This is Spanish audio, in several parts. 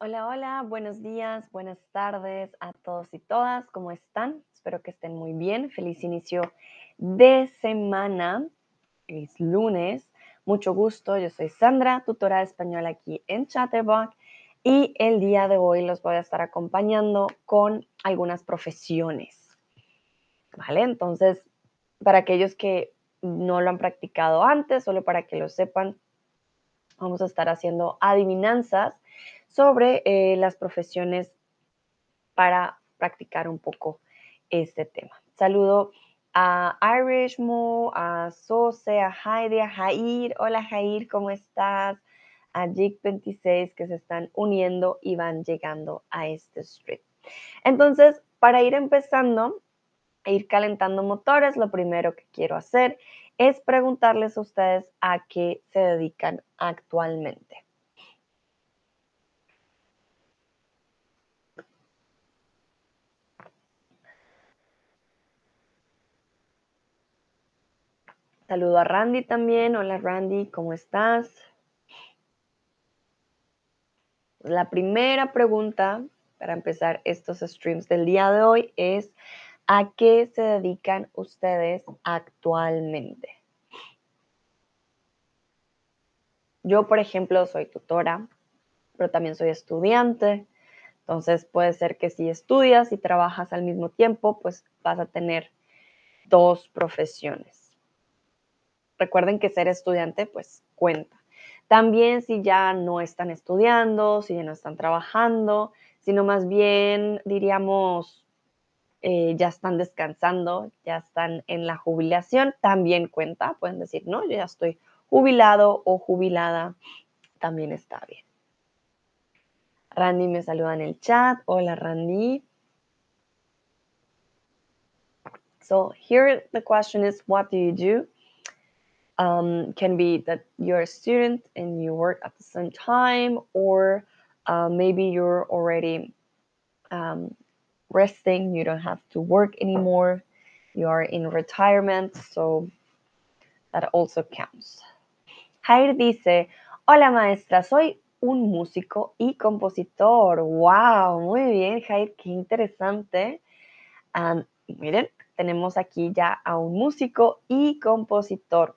Hola, hola, buenos días, buenas tardes a todos y todas. ¿Cómo están? Espero que estén muy bien. Feliz inicio de semana. Es lunes. Mucho gusto. Yo soy Sandra, tutora de español aquí en Chatterbox. Y el día de hoy los voy a estar acompañando con algunas profesiones. ¿Vale? Entonces, para aquellos que no lo han practicado antes, solo para que lo sepan, vamos a estar haciendo adivinanzas sobre eh, las profesiones para practicar un poco este tema. Saludo a Irishmo, a Sose, a Heidi, a Jair. Hola Jair, ¿cómo estás? A Jig26 que se están uniendo y van llegando a este stream. Entonces, para ir empezando, e ir calentando motores, lo primero que quiero hacer es preguntarles a ustedes a qué se dedican actualmente. Saludo a Randy también. Hola Randy, ¿cómo estás? La primera pregunta para empezar estos streams del día de hoy es ¿a qué se dedican ustedes actualmente? Yo, por ejemplo, soy tutora, pero también soy estudiante. Entonces puede ser que si estudias y trabajas al mismo tiempo, pues vas a tener dos profesiones recuerden que ser estudiante pues cuenta. También si ya no están estudiando, si ya no están trabajando, sino más bien diríamos eh, ya están descansando, ya están en la jubilación, también cuenta. Pueden decir, no, yo ya estoy jubilado o jubilada, también está bien. Randy me saluda en el chat. Hola Randy. So here the question is, what do you do? Um, can be that you're a student and you work at the same time, or uh, maybe you're already um, resting, you don't have to work anymore, you are in retirement, so that also counts. Jair dice, hola maestra, soy un músico y compositor. ¡Wow! Muy bien, Jair, qué interesante. Um, miren, tenemos aquí ya a un músico y compositor.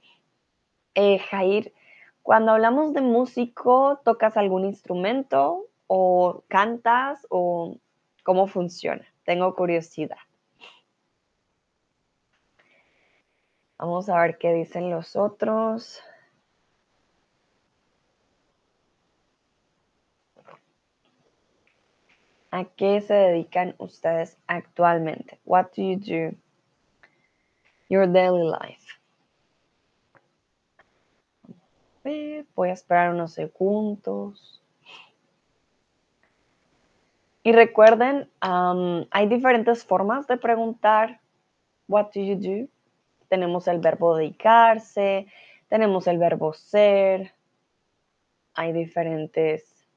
Eh, Jair, cuando hablamos de músico, ¿tocas algún instrumento o cantas o cómo funciona? Tengo curiosidad. Vamos a ver qué dicen los otros. ¿A qué se dedican ustedes actualmente? What do you do? Your daily life. Voy a esperar unos segundos. Y recuerden, hay diferentes formas de preguntar, what do you do? Tenemos el verbo dedicarse, tenemos el verbo ser, hay diferentes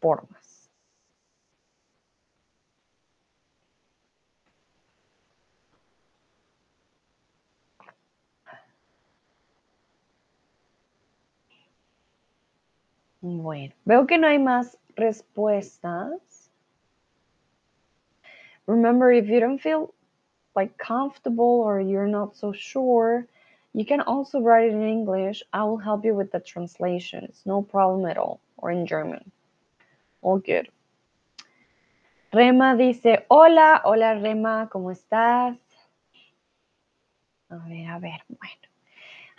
formas. Bueno, veo que no hay más respuestas. Remember, if you don't feel like comfortable or you're not so sure, you can also write it in English. I will help you with the translation. It's no problem at all. Or in German. All good. Rema dice, hola, hola Rema, ¿cómo estás? A ver, a ver, bueno.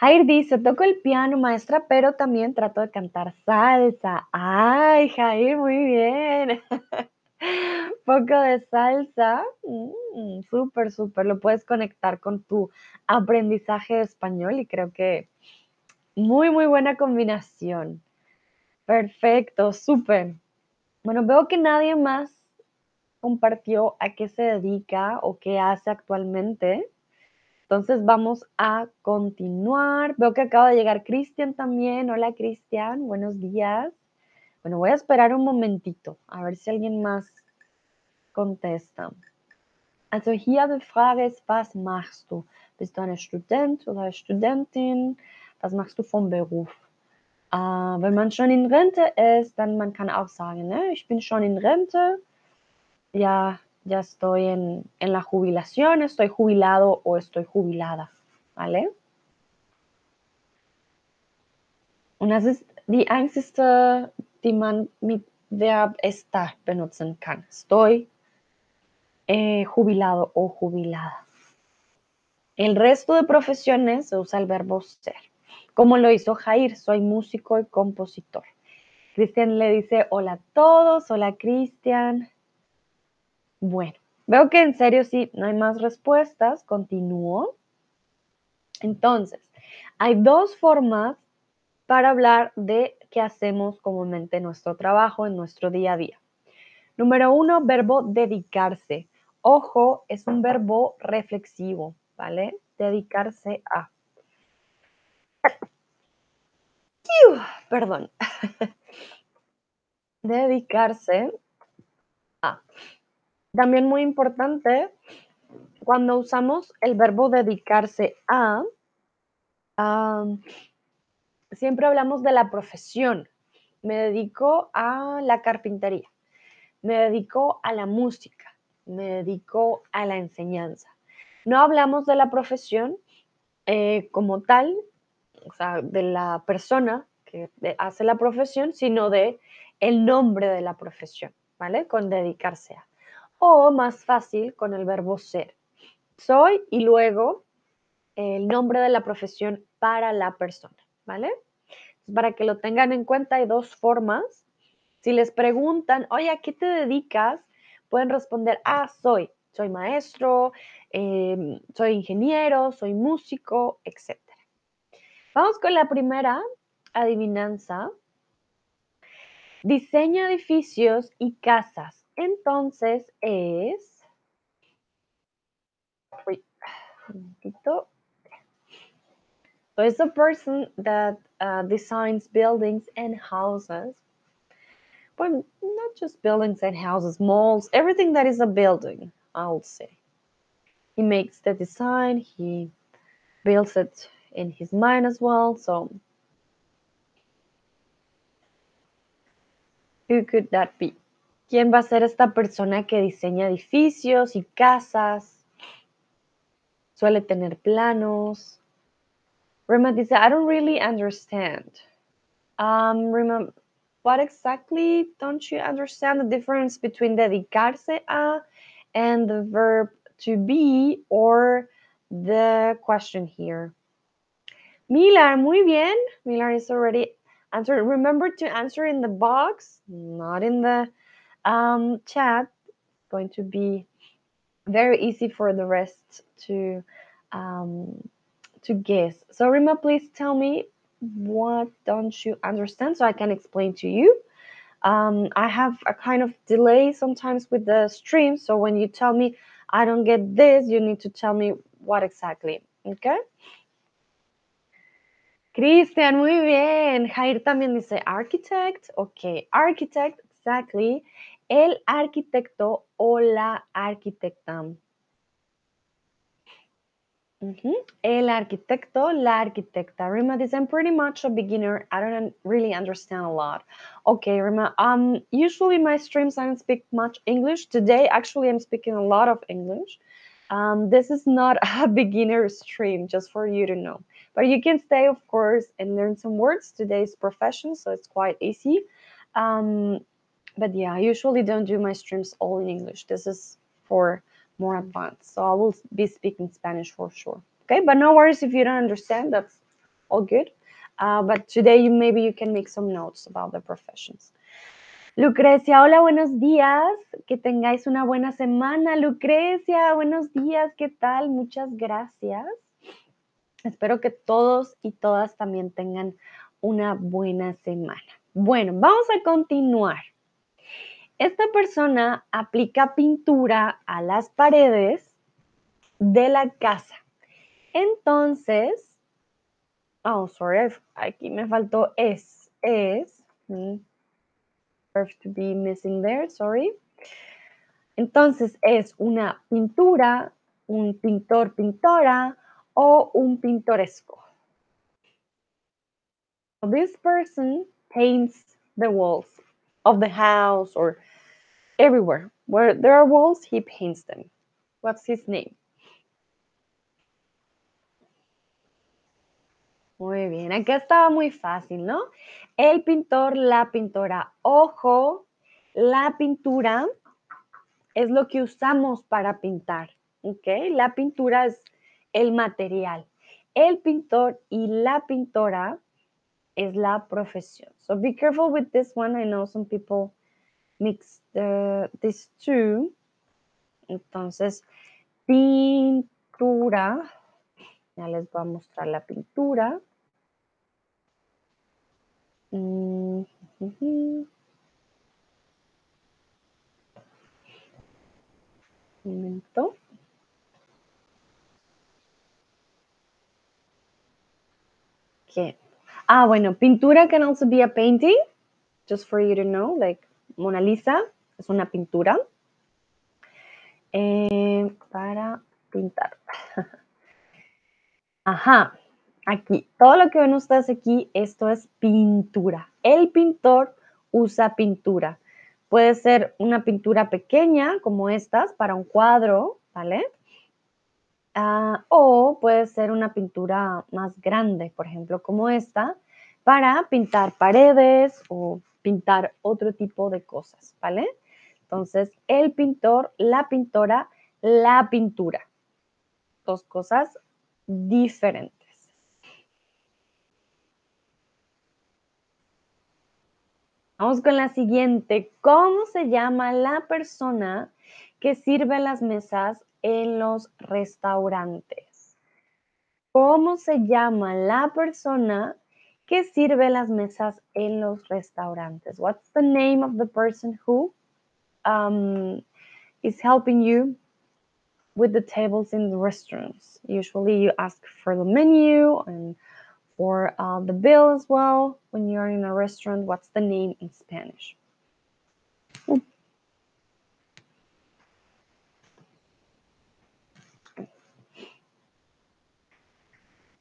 Jair dice, toco el piano, maestra, pero también trato de cantar salsa. Ay, Jair, muy bien. Poco de salsa. Mm, súper, súper. Lo puedes conectar con tu aprendizaje de español y creo que muy, muy buena combinación. Perfecto, súper. Bueno, veo que nadie más compartió a qué se dedica o qué hace actualmente. Entonces vamos a continuar. Veo que acaba de llegar Cristian también. Hola Cristian, buenos días. Bueno, voy a esperar un momentito, a ver si alguien más contesta. Also hier die Frage ist, was machst du? Bist du eine Student oder Studentin? Was machst du vom Beruf? Äh, wenn man schon in Rente ist, dann man kann auch sagen, ne, ich bin schon in Rente, ya, ya estoy en, en la jubilación, estoy jubilado o estoy jubilada, ¿vale? Und das ist die einzige, die man mit Verb estar benutzen kann. Estoy eh, jubilado o jubilada. El resto de profesiones se usa el verbo ser. Como lo hizo Jair, soy músico y compositor. Cristian le dice hola a todos, hola Cristian. Bueno, veo que en serio sí, no hay más respuestas, continúo. Entonces, hay dos formas para hablar de qué hacemos comúnmente en nuestro trabajo, en nuestro día a día. Número uno, verbo dedicarse. Ojo, es un verbo reflexivo, ¿vale? Dedicarse a. Perdón. Dedicarse a. También muy importante, cuando usamos el verbo dedicarse a, siempre hablamos de la profesión. Me dedico a la carpintería, me dedico a la música, me dedico a la enseñanza. No hablamos de la profesión eh, como tal, o sea, de la persona que hace la profesión, sino de el nombre de la profesión, ¿vale? Con dedicarse a. O más fácil con el verbo ser. Soy y luego el nombre de la profesión para la persona, ¿vale? Para que lo tengan en cuenta, hay dos formas. Si les preguntan, oye, ¿a qué te dedicas? Pueden responder, ah, soy, soy maestro, em, soy ingeniero, soy músico, etc. Vamos con la primera adivinanza. Diseña edificios y casas. Entonces es... un poquito. So it's a person that uh, designs buildings and houses. But not just buildings and houses, malls, everything that is a building, I'll say. He makes the design, he builds it in his mind as well. So, who could that be? ¿Quién va a ser esta persona que diseña edificios y casas? Suele tener planos, Rima dice, I don't really understand. Um, Rima, what exactly don't you understand the difference between dedicarse a and the verb to be or the question here? Milar, muy bien. Milar is already answered. Remember to answer in the box, not in the um, chat. Going to be very easy for the rest to um, to guess. So Rima, please tell me what don't you understand so I can explain to you. Um, I have a kind of delay sometimes with the stream. So when you tell me I don't get this, you need to tell me what exactly. Okay? Cristian, muy bien. Jair también dice architect. Ok, architect, exactly. El arquitecto o la arquitecta. El arquitecto, la arquitecta. Rima this I'm pretty much a beginner. I don't really understand a lot. Okay, Rima. Um, usually my streams I don't speak much English. Today, actually, I'm speaking a lot of English. Um, this is not a beginner stream, just for you to know. But you can stay, of course, and learn some words. Today's profession, so it's quite easy. Um, but yeah, I usually don't do my streams all in English. This is for more advanced. So I will be speaking Spanish for sure. Okay, but no worries if you don't understand. That's all good. Uh, but today you, maybe you can make some notes about the professions. Lucrecia, hola, buenos días. Que tengáis una buena semana. Lucrecia, buenos días. ¿Qué tal? Muchas gracias. Espero que todos y todas también tengan una buena semana. Bueno, vamos a continuar. Esta persona aplica pintura a las paredes de la casa. Entonces, oh, sorry, aquí me faltó es, es, mm, to be missing there, sorry. Entonces, es una pintura, un pintor, pintora o un pintoresco. this person paints the walls of the house or everywhere. Where there are walls, he paints them. What's his name? Muy bien, acá estaba muy fácil, ¿no? El pintor, la pintora. Ojo, la pintura es lo que usamos para pintar, ¿ok? La pintura es el material. El pintor y la pintora es la profesión. So be careful with this one. I know some people mix the, these two. Entonces, pintura. Ya les voy a mostrar la pintura. Mm. Un momento. Okay. Ah, bueno, pintura can also be a painting, just for you to know, like Mona Lisa es una pintura eh, para pintar. Ajá, aquí, todo lo que ven ustedes aquí, esto es pintura. El pintor usa pintura. Puede ser una pintura pequeña, como estas, para un cuadro, ¿vale? Ah, o puede ser una pintura más grande, por ejemplo, como esta, para pintar paredes o pintar otro tipo de cosas, ¿vale? Entonces, el pintor, la pintora, la pintura. Dos cosas diferentes. Vamos con la siguiente. ¿Cómo se llama la persona que sirve las mesas en los restaurantes? ¿Cómo se llama la persona que sirve las mesas en los restaurantes? What's the name of the person who um, is helping you with the tables in the restaurants? Usually you ask for the menu and for uh, the bill as well. When you're in a restaurant, what's the name in Spanish?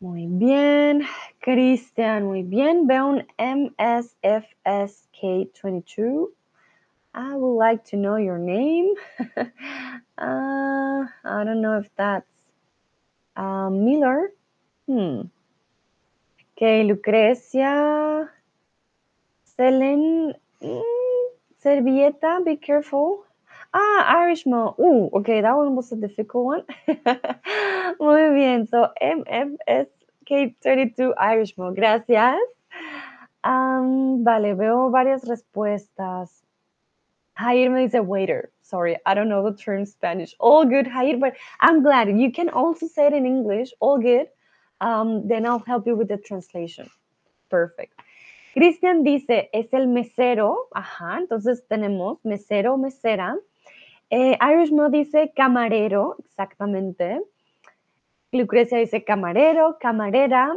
Muy bien, Cristian, muy bien. Veo un MSFSK22. I would like to know your name. uh, I don't know if that's uh, Miller. Hmm. Okay, Lucrecia. Selen. Mm, servieta, be careful. Ah, Irishman. Ooh, okay, that one was a difficult one. Muy bien, so MFSK32 Irishman, gracias. Um, vale, veo varias respuestas. Jair me dice waiter. Sorry, I don't know the term Spanish. All good, Jair, but I'm glad you can also say it in English. All good. Um, then I'll help you with the translation. Perfect. Cristian dice, es el mesero. Ajá, entonces tenemos mesero, mesera. Eh, Irish Mo dice camarero, exactamente. Lucrecia dice camarero, camarera.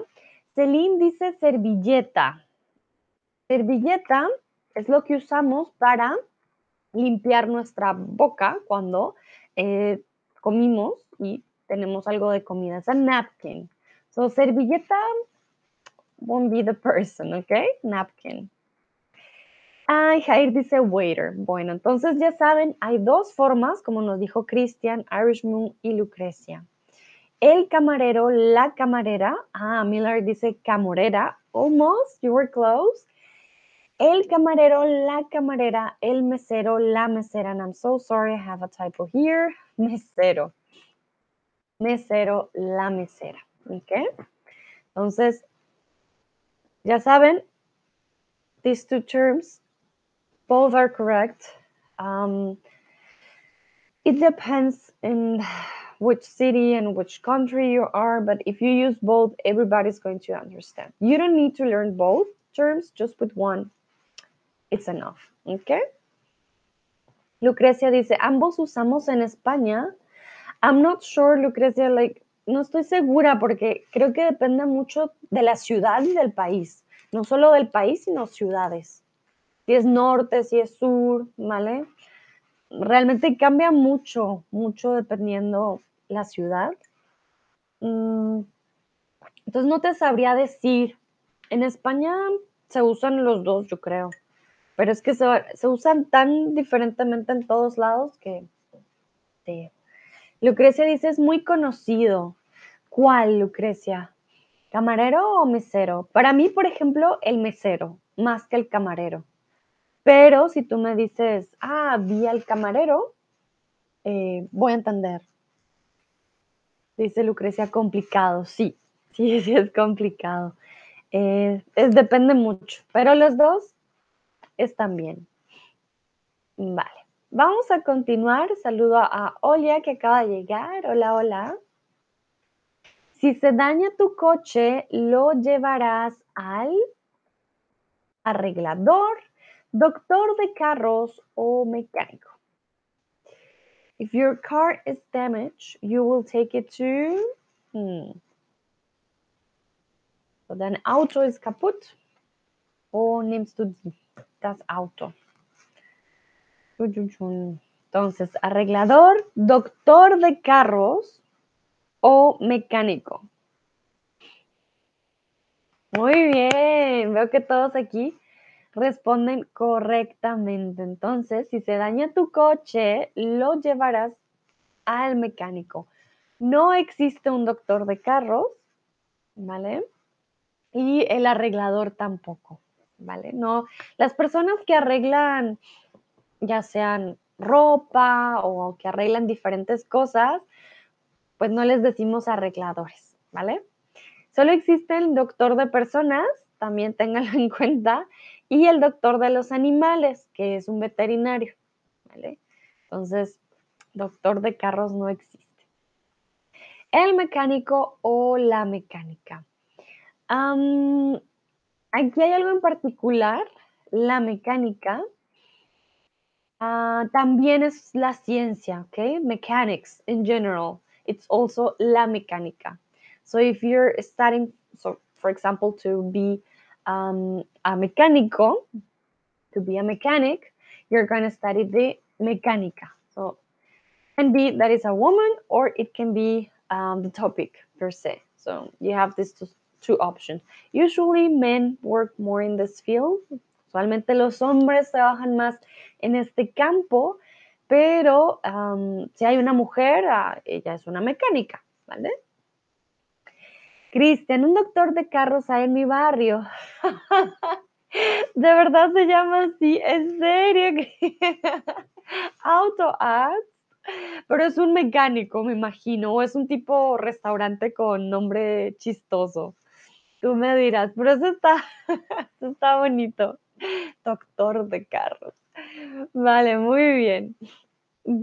Celine dice servilleta. Servilleta es lo que usamos para limpiar nuestra boca cuando eh, comimos y tenemos algo de comida. Es a napkin. So, servilleta won't be the person, okay? Napkin. Ay, Jair dice waiter. Bueno, entonces ya saben, hay dos formas, como nos dijo Christian, Irish Moon y Lucrecia. El camarero, la camarera. Ah, Miller dice camorera. Almost, you were close. El camarero, la camarera, el mesero, la mesera. And I'm so sorry, I have a typo here. Mesero. Mesero, la mesera. ¿Ok? Entonces, ya saben, these two terms both are correct. Um, it depends in which city and which country you are, but if you use both, everybody's going to understand. You don't need to learn both terms, just with one, it's enough. Okay? Lucrecia dice, ambos usamos en España. I'm not sure, Lucrecia, like, no estoy segura porque creo que depende mucho de la ciudad y del país. No solo del país, sino ciudades si es norte, si es sur, ¿vale? Realmente cambia mucho, mucho dependiendo la ciudad. Mm, entonces no te sabría decir En España se usan los dos, yo creo. Pero es que se, usan tan diferentemente en todos lados que... Lucrecia dice, es muy conocido. ¿Cuál, Lucrecia? ¿Camarero o mesero? Para mí, por ejemplo, el mesero, más que el camarero. Pero si tú me dices, ah, vi al camarero, eh, voy a entender. Dice Lucrecia, complicado. Sí, sí, sí es complicado. Eh, es, depende mucho, pero los dos están bien. Vale, vamos a continuar. Saludo a Olia que acaba de llegar. Hola, hola. Si se daña tu coche, lo llevarás al arreglador, doctor de carros o mecánico. If your car is damaged, you will take it to. Hmm. So dein Auto ist kaputt. O nimmst du das Auto? Entonces, arreglador, doctor de carros o mecánico. Muy bien, veo que todos aquí responden correctamente. Entonces, si se daña tu coche, lo llevarás al mecánico. No existe un doctor de carros, ¿vale? Y el arreglador tampoco, ¿vale? No, las personas que arreglan, ya sean ropa o que arreglan diferentes cosas, pues no les decimos arregladores, ¿vale? Solo existe el doctor de personas, también ténganlo en cuenta, y el doctor de los animales, que es un veterinario, ¿vale? Entonces, doctor de carros no existe. El mecánico o la mecánica. aquí hay algo en particular, la mecánica. Ah, también es la ciencia, ¿ok? Mechanics in general. It's also la mecánica. So if you're studying, so for example, to be um, a mecánico, to be a mechanic, you're going to study the mecánica. So can be that is a woman or it can be um, the topic per se. So you have these two, two options. Usually men work more in this field. Usualmente los hombres trabajan más en este campo, pero um, si hay una mujer, uh, ella es una mecánica, ¿vale? Cristian, un doctor de carros hay en mi barrio. de verdad se llama así, en serio. Auto Arts. Pero es un mecánico, me imagino, o es un tipo restaurante con nombre chistoso. Tú me dirás, pero eso está, eso está bonito. Doctor de carros. Vale, muy bien.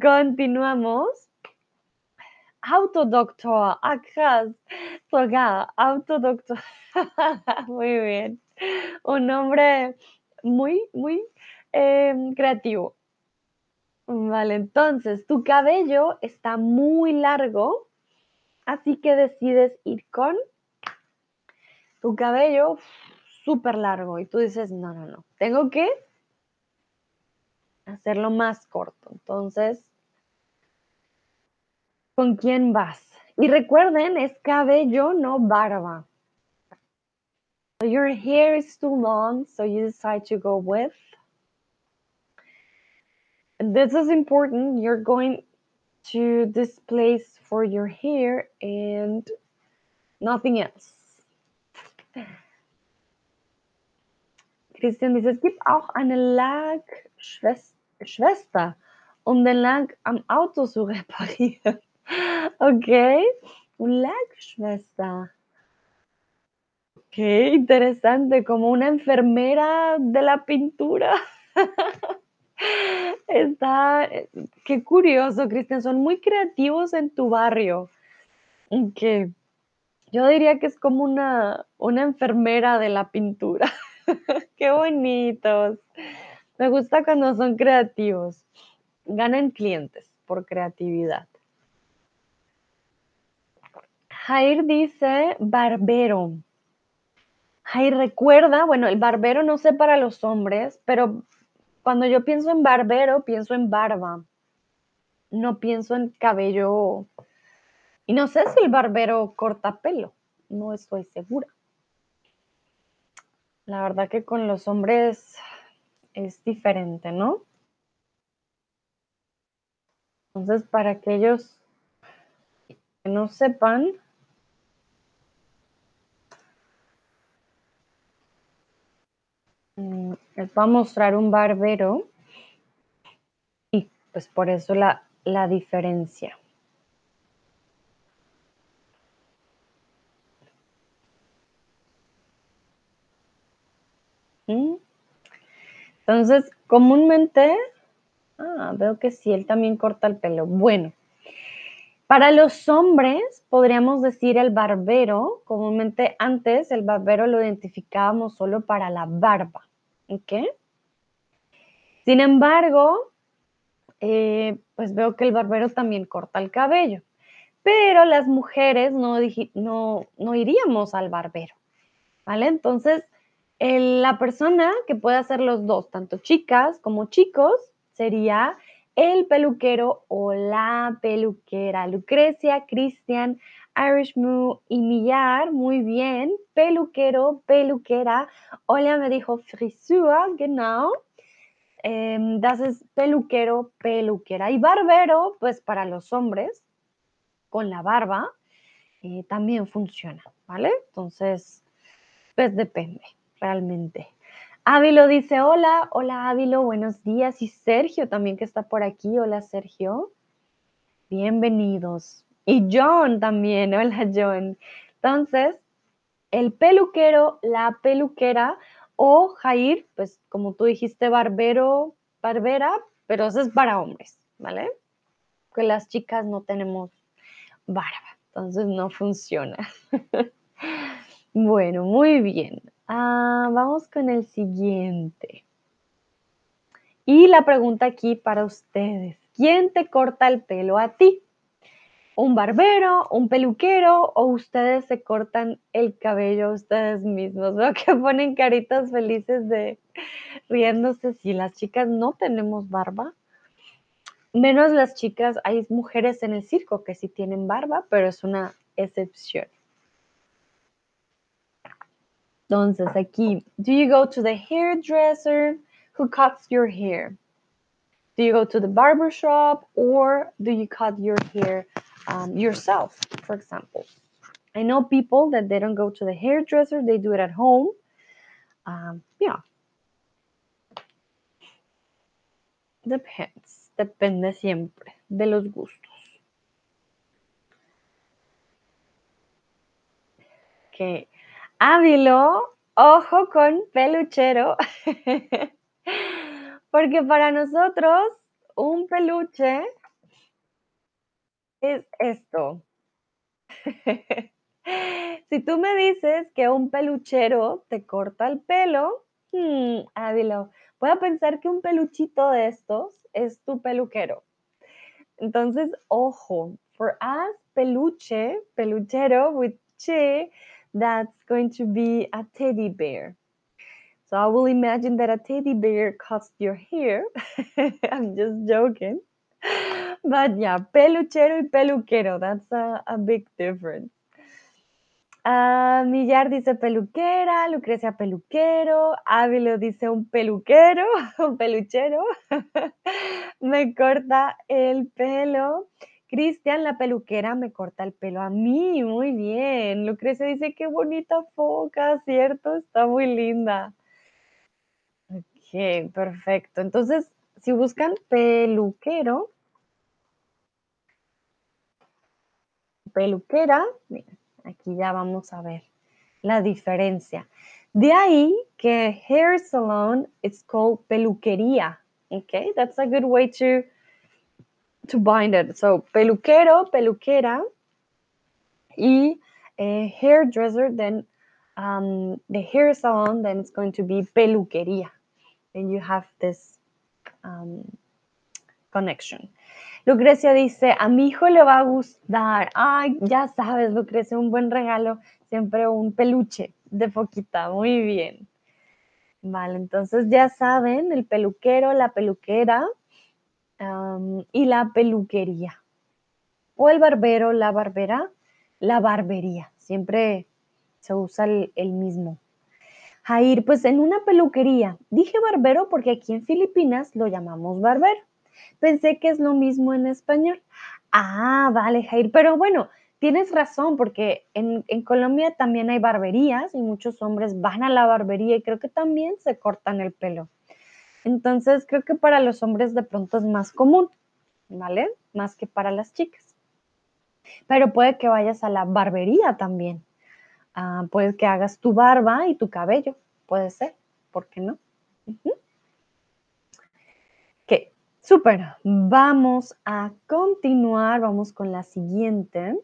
Continuamos. Autodoctor, ah. Sogar, autodoctor. muy bien. Un nombre muy, muy em, creativo. Vale, entonces tu cabello está muy largo, así que decides ir con tu cabello súper largo y tú dices, no, no, no, tengo que hacerlo más corto. Entonces, ¿Con quién vas? Y recuerden, es cabello, no barba. So your hair is too long, so you decide to go with. And this is important. You're going to this place for your hair and nothing else. Christian dice, es gibt auch eine Lackschwester, um den Lack am Auto zu reparieren. Ok, un Schwester. Ok, interesante, como una enfermera de la pintura. Está, qué curioso, Cristian, son muy creativos en tu barrio. Ok, yo diría que es como una, una enfermera de la pintura. qué bonitos. Me gusta cuando son creativos. Ganan clientes por creatividad. Jair dice barbero. Jair recuerda, bueno, el barbero no sé para los hombres, pero cuando yo pienso en barbero, pienso en barba. No pienso en cabello. Y no sé si el barbero corta pelo. No estoy segura. La verdad que con los hombres es diferente, ¿no? Entonces, para aquellos que no sepan, mm, les voy a mostrar un barbero y pues por eso la, la diferencia. ¿Mm? Entonces, comúnmente, ah, veo que sí, él también corta el pelo. Bueno, para los hombres podríamos decir el barbero, comúnmente antes el barbero lo identificábamos solo para la barba, ¿ok? Sin embargo, eh, pues veo que el barbero también corta el cabello, pero las mujeres no, iríamos al barbero, ¿vale? Entonces, la persona que puede hacer los dos, tanto chicas como chicos, sería el peluquero o la peluquera. Lucrecia, Cristian, Irish Moo y Millar, muy bien. Peluquero, peluquera. Hola me dijo Frisur, genau. Eh, das es peluquero, peluquera. Y barbero, pues para los hombres, con la barba, eh, también funciona, ¿vale? Entonces, pues depende realmente. Ávilo dice, hola, hola Ávilo, buenos días. Y Sergio también que está por aquí, hola Sergio. Bienvenidos. Y John también, hola John. Entonces, el peluquero, la peluquera o Jair, pues como tú dijiste, barbero, barbera, pero eso es para hombres, ¿vale? Que las chicas no tenemos barba, entonces no funciona. bueno, muy bien. Ah, vamos con el siguiente. Y la pregunta aquí para ustedes. ¿Quién te corta el pelo a ti? ¿Un barbero, un peluquero o ustedes se cortan el cabello ustedes mismos? Veo que ponen caritas felices de riéndose si las chicas no tenemos barba. Menos las chicas, hay mujeres en el circo que sí tienen barba, pero es una excepción. Entonces, aquí, do you go to the hairdresser who cuts your hair? Do you go to the barber shop or do you cut your hair um, yourself, for example? I know people that they don't go to the hairdresser, they do it at home. Um, yeah. Depends. Depende siempre de los gustos. Okay. Ávilo, ojo con peluchero, porque para nosotros un peluche es esto. si tú me dices que un peluchero te corta el pelo, hmm, Ávilo, voy a pensar que un peluchito de estos es tu peluquero. Entonces, ojo, for us, peluche, peluchero with che, that's going to be a teddy bear. So I will imagine that a teddy bear cuts your hair. I'm just joking. But yeah, peluchero y peluquero, that's a, big difference. Uh, Millar dice peluquera, Lucrecia peluquero, Ávilo dice un peluquero, un peluchero, me corta el pelo. Cristian, la peluquera, me corta el pelo a mí, muy bien. Lucrecia dice, qué bonita foca, ¿cierto? Está muy linda. Ok, perfecto. Entonces, si buscan peluquero, peluquera, aquí ya vamos a ver la diferencia. De ahí que hair salon is called peluquería. Okay, that's a good way to to bind it. So, peluquero, peluquera, y eh, hairdresser, then um, the hair salon, then it's going to be peluquería. And you have this um, connection. Lucrecia dice, a mi hijo le va a gustar. Ay, ya sabes, Lucrecia, un buen regalo, siempre un peluche de foquita. Muy bien. Vale, entonces ya saben, el peluquero, la peluquera, y la peluquería. O el barbero, la barbera, la barbería. Siempre se usa el, mismo. Jair, pues en una peluquería. Dije barbero porque aquí en Filipinas lo llamamos barbero. Pensé que es lo mismo en español. Ah, vale, Jair. Pero bueno, tienes razón porque en, en Colombia también hay barberías y muchos hombres van a la barbería y creo que también se cortan el pelo. Entonces creo que para los hombres de pronto es más común, ¿vale? Más que para las chicas. Pero puede que vayas a la barbería también. Ah, puede que hagas tu barba y tu cabello. Puede ser. ¿Por qué no? Ok, súper. Vamos a continuar. Vamos con la siguiente.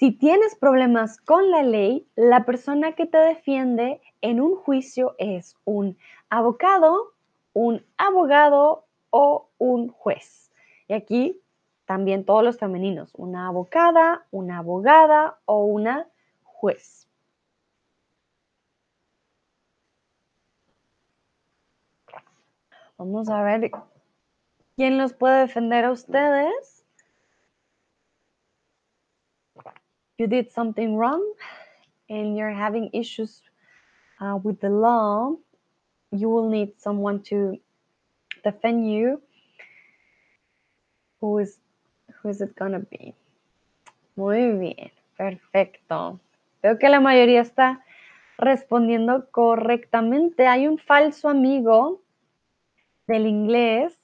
Si tienes problemas con la ley, la persona que te defiende en un juicio es un abogado, un abogado o un juez. Y aquí también todos los femeninos, una abogada, una abogada o una juez. Vamos a ver quién los puede defender a ustedes. You did something wrong and you're having issues uh, with the law. You will need someone to defend you. Who is who is it gonna be? Muy bien, perfecto. Veo que la mayoría está respondiendo correctamente. Hay un falso amigo del inglés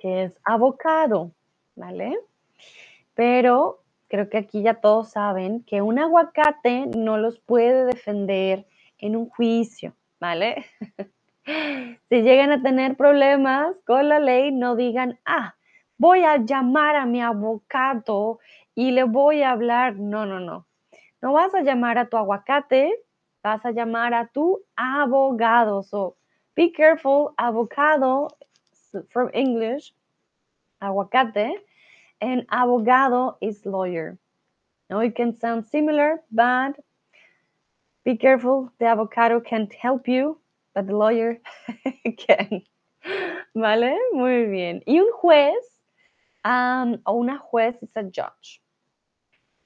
que es avocado, ¿vale? Pero creo que aquí ya todos saben que un aguacate no los puede defender en un juicio, ¿vale? si llegan a tener problemas con la ley, no digan, ah, voy a llamar a mi abogado y le voy a hablar. No, no, no. No vas a llamar a tu aguacate, vas a llamar a tu abogado. So, be careful, avocado from English, aguacate, and abogado is lawyer. Now it can sound similar, but be careful, the avocado can't help you, but the lawyer can. ¿Vale? Muy bien. Y un juez o una juez es a judge.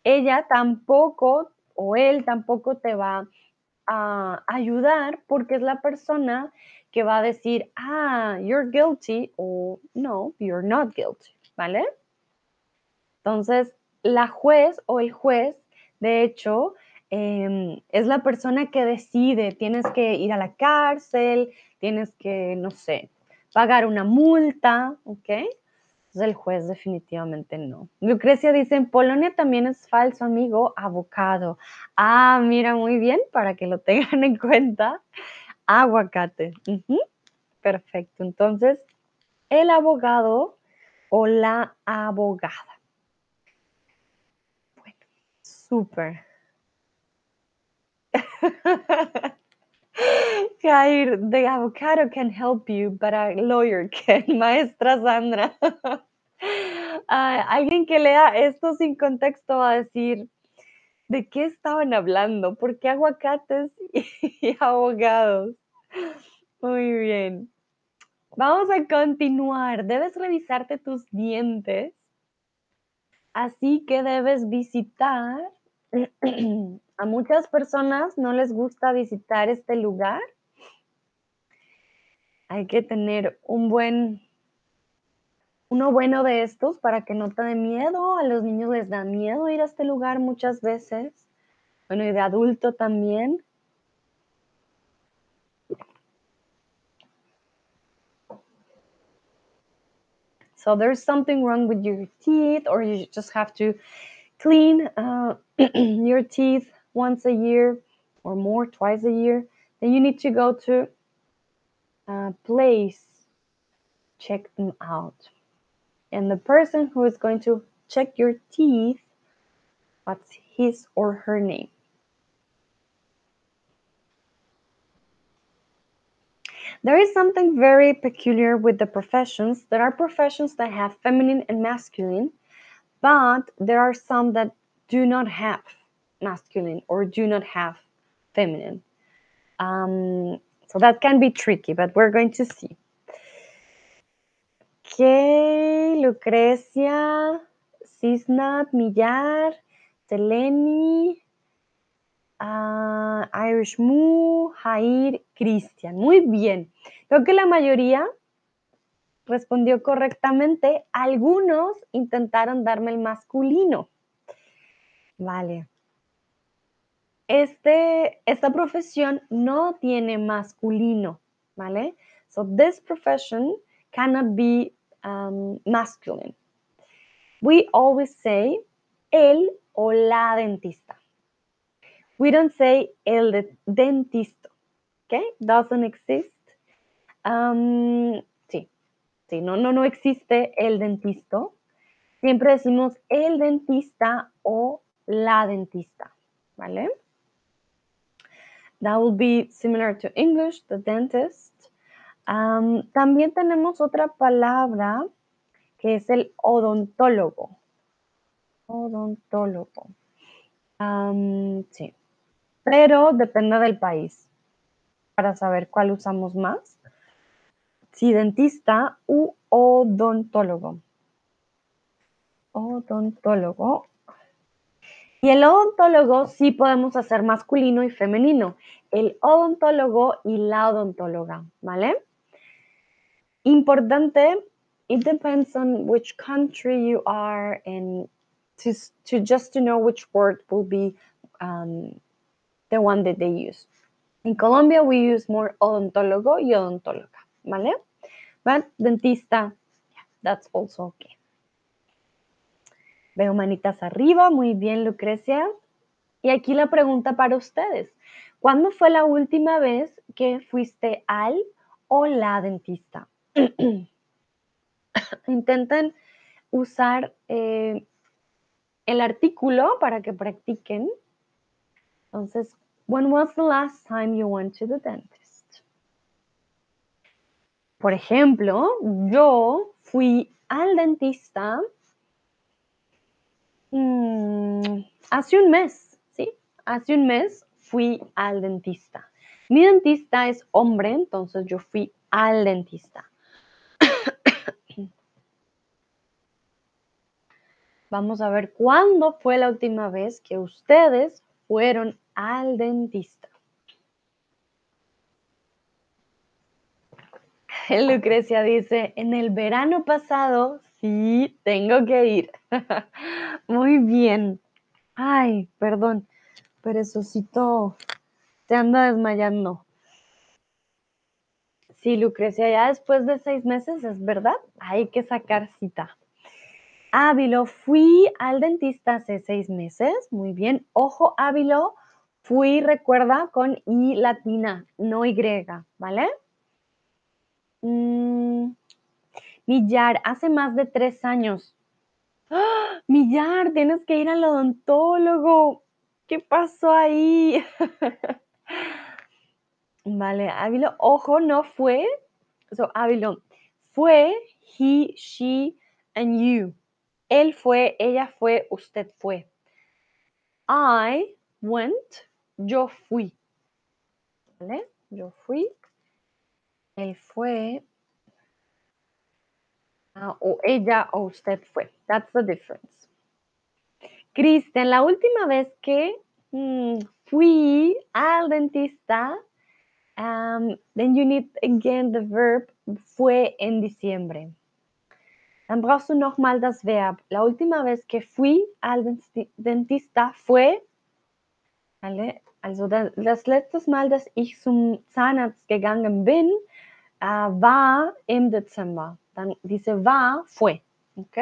Ella tampoco o él tampoco te va a ayudar porque es la persona que va a decir, ah, you're guilty o no, you're not guilty, ¿vale? Entonces, la juez o el juez, de hecho, em, es la persona que decide, tienes que ir a la cárcel, tienes que, no sé, pagar una multa, ¿ok? el juez definitivamente no. Lucrecia dice, en Polonia también es falso amigo abocado. Ah, mira, muy bien, para que lo tengan en cuenta. Aguacate. Perfecto. Entonces, el abogado o la abogada. Bueno, súper. Jair, the avocado can help you, but a lawyer can. Maestra Sandra. alguien que lea esto sin contexto va a decir, ¿de qué estaban hablando? ¿Por qué aguacates y abogados? Muy bien. Vamos a continuar. Debes revisarte tus dientes. Así que debes visitar a muchas personas no les gusta visitar este lugar. Hay que tener un buen, uno bueno de estos para que no te dé miedo. A los niños les da miedo ir a este lugar muchas veces. Bueno, y de adulto también. So there's something wrong with your teeth, or you just have to clean uh, your teeth once a year or more, twice a year, then you need to go to a place, check them out. And the person who is going to check your teeth, what's his or her name? There is something very peculiar with the professions. There are professions that have feminine and masculine, but there are some that do not have masculine or do not have feminine. Um, so that can be tricky, but we're going to see. Okay, Lucrecia, Cisnat, Millar, Seleni, Ah, Irish Mu, Jair, Cristian. Muy bien. Creo que la mayoría respondió correctamente. Algunos intentaron darme el masculino. Vale. Este, esta profesión no tiene masculino, ¿vale? So this profession cannot be um, masculine. We always say el o la dentista. We don't say el de dentista, okay? Doesn't exist. Um, sí, no, no, no existe el dentista. Siempre decimos el dentista o la dentista, ¿vale? That will be similar to English, the dentist. Um, también tenemos otra palabra que es el odontólogo. Odontólogo. Um, sí. Pero depende del país para saber cuál usamos más. Si dentista u odontólogo. Odontólogo. Y el odontólogo sí podemos hacer masculino y femenino. El odontólogo y la odontóloga, ¿vale? Importante, it depends on which country you are and to just to know which word will be um, the one that they use. In Colombia, we use more odontólogo y odontóloga, ¿vale? But dentista, yeah, that's also okay. Veo manitas arriba, muy bien Lucrecia. Y aquí la pregunta para ustedes. ¿Cuándo fue la última vez que fuiste al o la dentista? Intenten usar eh, el artículo para que practiquen. Entonces, when was the last time you went to the dentist? Por ejemplo, yo fui al dentista Mm, hace un mes, ¿sí? Hace un mes fui al dentista. Mi dentista es hombre, entonces yo fui al dentista. Vamos a ver cuándo fue la última vez que ustedes fueron al dentista. Lucrecia dice, en el verano pasado Sí, tengo que ir. Muy bien. Ay, perdón, perezosito, te anda desmayando. Sí, Lucrecia, ya después de seis meses, es verdad, hay que sacar cita. Ávilo, fui al dentista hace seis meses. Muy bien. Ojo, Ávilo, fui, recuerda, con I latina, no Y, ¿vale? Mm, Millar, hace más de tres años. ¡Ah! Millar, tienes que ir al odontólogo. ¿Qué pasó ahí? vale, Ávilo, ojo, no fue. So, Ávilo, fue he, she, and you. Él fue, ella fue, usted fue. I went, yo fui. ¿Vale? Yo fui. Él fue, Ah, o ella o usted fue. That's the difference. Cristian, la última vez que mm, fui al dentista, um, then you need again the verb fue en diciembre. Dann brauchst du nochmal das Verb. La última vez que fui al dentista fue, vale, also das letzte Mal, dass ich zum Zahnarzt gegangen bin, uh, war im Dezember dice va, fue. ¿Ok?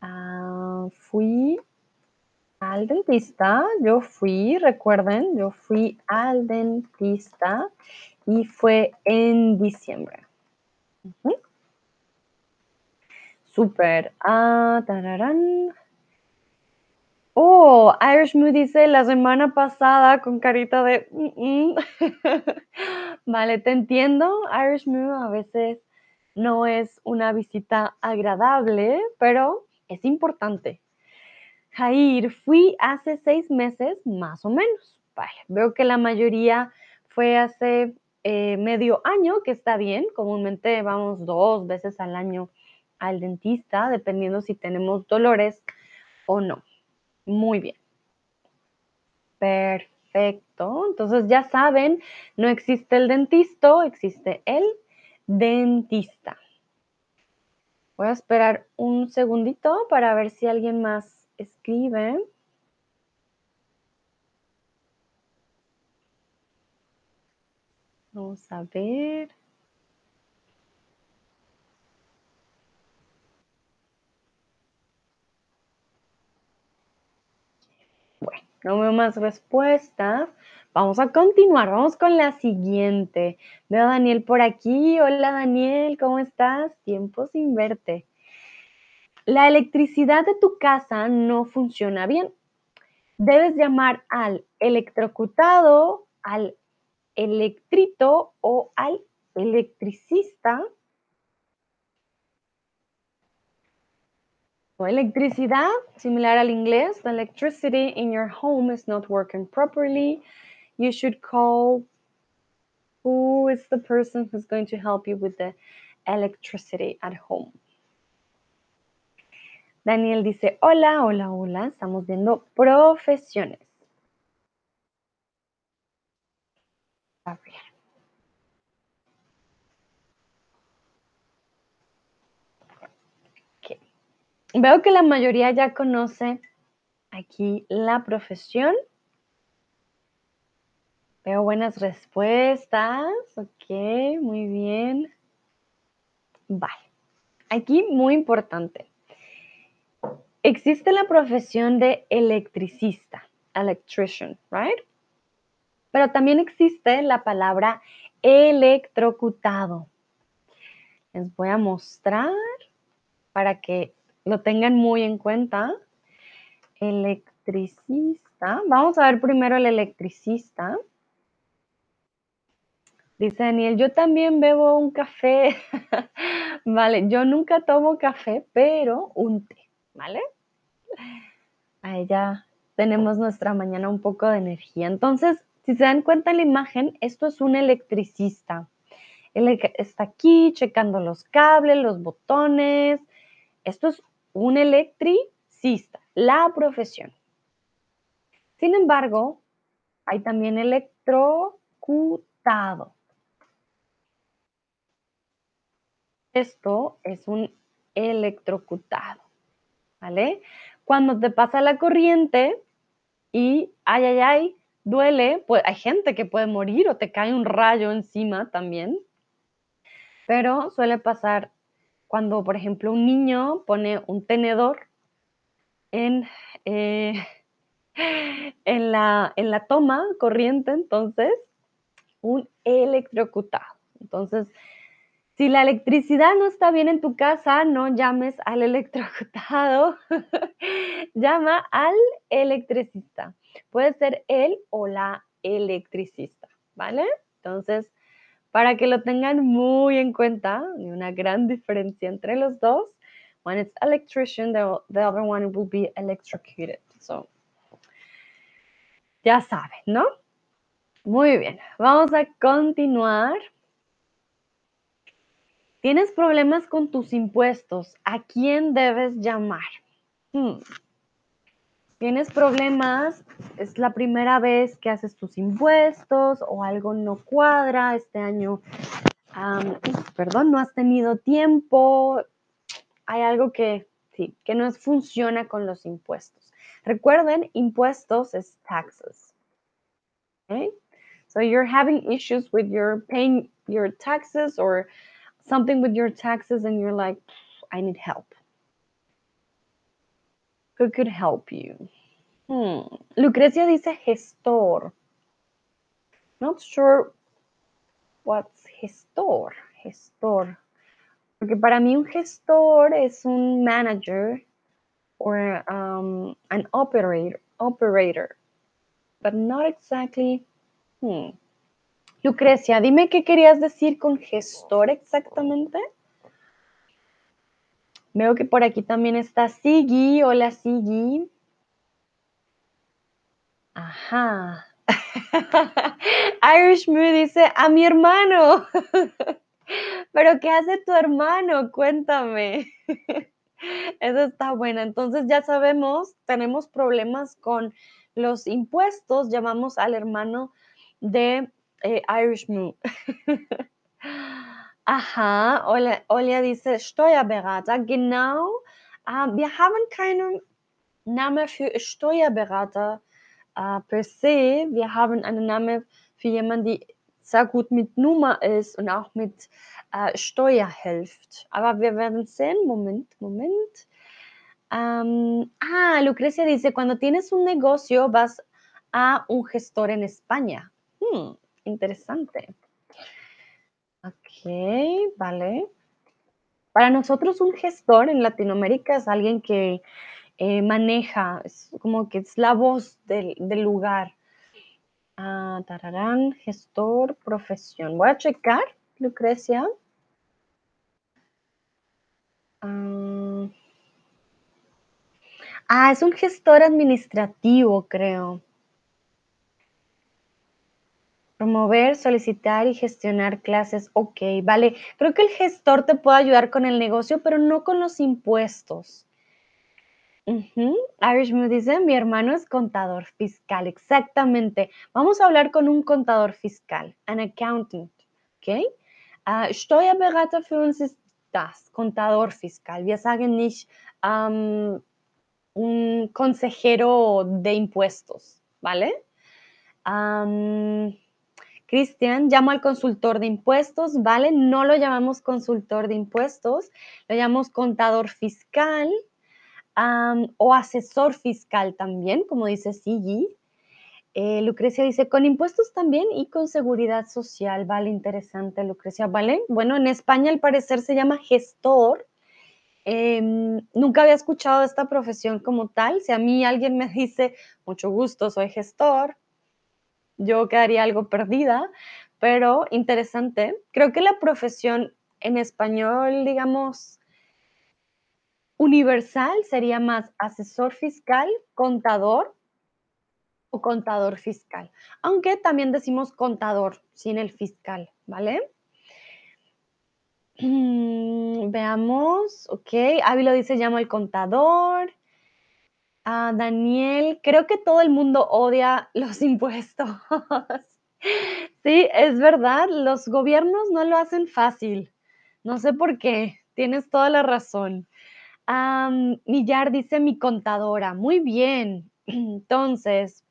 Ah, fui al dentista. Yo fui, recuerden, yo fui al dentista y fue en diciembre. Super. Ah, Irish Mood dice la semana pasada con carita de... vale, te entiendo. Irish Mood a veces no es una visita agradable, pero es importante. Jair, fui hace seis meses, más o menos. veo que la mayoría fue hace eh, medio año, que está bien. Comúnmente vamos dos veces al año al dentista, dependiendo si tenemos dolores o no. Muy bien. Perfecto. Entonces ya saben, no existe el dentista, existe el dentista. Voy a esperar un segundito para ver si alguien más escribe. Vamos a ver. No veo más respuestas. Vamos a continuar, vamos con la siguiente. Veo a Daniel por aquí. Hola Daniel, ¿cómo estás? Tiempo sin verte. La electricidad de tu casa no funciona bien. Debes llamar al electrocutado, al electrito o al electricista electricidad, similar al inglés. The electricity in your home is not working properly. You should call who is the person who's going to help you with the electricity at home. Daniel dice, hola, hola, hola, estamos viendo profesiones. A Veo que la mayoría ya conoce aquí la profesión. Veo buenas respuestas. Ok, muy bien. Vale. Aquí muy importante. Existe la profesión de electricista, electrician, right? Pero también existe la palabra electrocutado. Les voy a mostrar para que lo tengan muy en cuenta. Electricista. Vamos a ver primero el electricista. Dice Daniel, yo también bebo un café. vale, yo nunca tomo café, pero un té, ¿vale? Ahí ya tenemos nuestra mañana un poco de energía. Entonces, si se dan cuenta en la imagen, esto es un electricista. Está aquí checando los cables, los botones. Esto es un electricista, la profesión. Sin embargo, hay también electrocutado. Esto es un electrocutado, ¿vale? Cuando te pasa la corriente y, ay, ay, ay, duele, pues hay gente que puede morir o te cae un rayo encima también. Pero suele pasar cuando, por ejemplo, un niño pone un tenedor en, eh, en, la, en la toma corriente, entonces, un electrocutado. Entonces, si la electricidad no está bien en tu casa, no llames al electrocutado, llama al electricista. Puede ser él o la electricista, ¿vale? Entonces, para que lo tengan muy en cuenta, hay una gran diferencia entre los dos. When it's electrician, the, the other one will be electrocuted. So, ya saben, ¿no? Muy bien, vamos a continuar. ¿Tienes problemas con tus impuestos? ¿A quién debes llamar? Hmm. ¿Tienes problemas? ¿Es la primera vez que haces tus impuestos o algo no cuadra este año? perdón, no has tenido tiempo. Hay algo que sí, que no funciona con los impuestos. Recuerden, impuestos es taxes. Okay? So you're having issues with your paying your taxes or something with your taxes and you're like, I need help. Who could help you? Hmm. Lucrecia dice gestor. Not sure what's gestor. Gestor. Porque para mí un gestor es un manager or um, an operator, operator, but not exactly. Hmm. Lucrecia, dime qué querías decir con gestor exactamente. Veo que por aquí también está Sigi. Hola, Sigi. Ajá. Irish Mood dice, a mi hermano. Pero ¿qué hace tu hermano? Cuéntame. Eso está buena. Entonces ya sabemos, tenemos problemas con los impuestos, llamamos al hermano de eh, Irish Moo. Aha, Olia, Olia dice Steuerberater, genau. Uh, wir haben keinen Namen für Steuerberater uh, per se. Wir haben einen Namen für jemanden, die sehr gut mit Nummer ist und auch mit uh, Steuer hilft. Aber wir werden sehen. Moment, Moment. Um, ah, Lucrecia dice, cuando tienes un negocio vas a un gestor en España. Hmm, interesante. Ok, vale. Para nosotros un gestor en Latinoamérica es alguien que eh, maneja, es como que es la voz del, del lugar. Ah, tararán, gestor, profesión. Voy a checar, Lucrecia. Ah, ah, es un gestor administrativo, creo. Promover, solicitar y gestionar clases. Ok, vale. Creo que el gestor te puede ayudar con el negocio, pero no con los impuestos. Ujú. Irish Mood dice, mi hermano es contador fiscal. Exactamente. Vamos a hablar con un contador fiscal, an accountant. Ok. Uh, Steuerberater für uns ist das, contador fiscal. Wir sagen nicht um, un consejero de impuestos, ¿vale? Cristian, llamo al consultor de impuestos, ¿vale? No lo llamamos consultor de impuestos, lo llamamos contador fiscal o asesor fiscal también, como dice Sigi. Eh, Lucrecia dice, con impuestos también y con seguridad social, vale, interesante, Lucrecia, ¿vale? Bueno, en España al parecer se llama gestor. Eh, nunca había escuchado esta profesión como tal. Si a mí alguien me dice, mucho gusto, soy gestor, yo quedaría algo perdida, pero interesante. Creo que la profesión en español, digamos, universal sería más asesor fiscal, contador o contador fiscal, aunque también decimos contador sin el fiscal, ¿vale? Mm, veamos, ok, Ávilo dice llamo al contador. Ah, Daniel, creo que todo el mundo odia los impuestos. Sí, es verdad, los gobiernos no lo hacen fácil. No sé por qué, tienes toda la razón. Millar dice mi contadora. Muy bien. Entonces,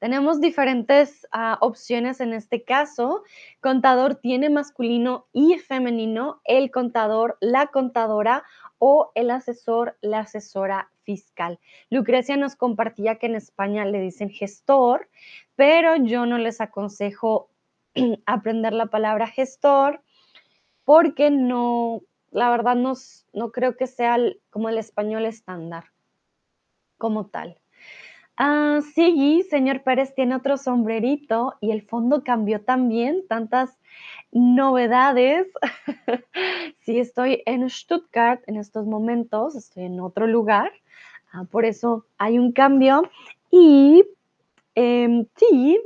tenemos diferentes ah, opciones en este caso. Contador tiene masculino y femenino, el contador, la contadora o el asesor, la asesora fiscal. Lucrecia nos compartía que en España le dicen gestor, pero yo no les aconsejo aprender la palabra gestor porque no, la verdad no, no creo que sea como el español estándar, como tal. Ah, sí, señor Pérez tiene otro sombrerito y el fondo cambió también, tantas novedades. Sí, estoy en Stuttgart en estos momentos, estoy en otro lugar, ah, por eso hay un cambio. Y em, sí,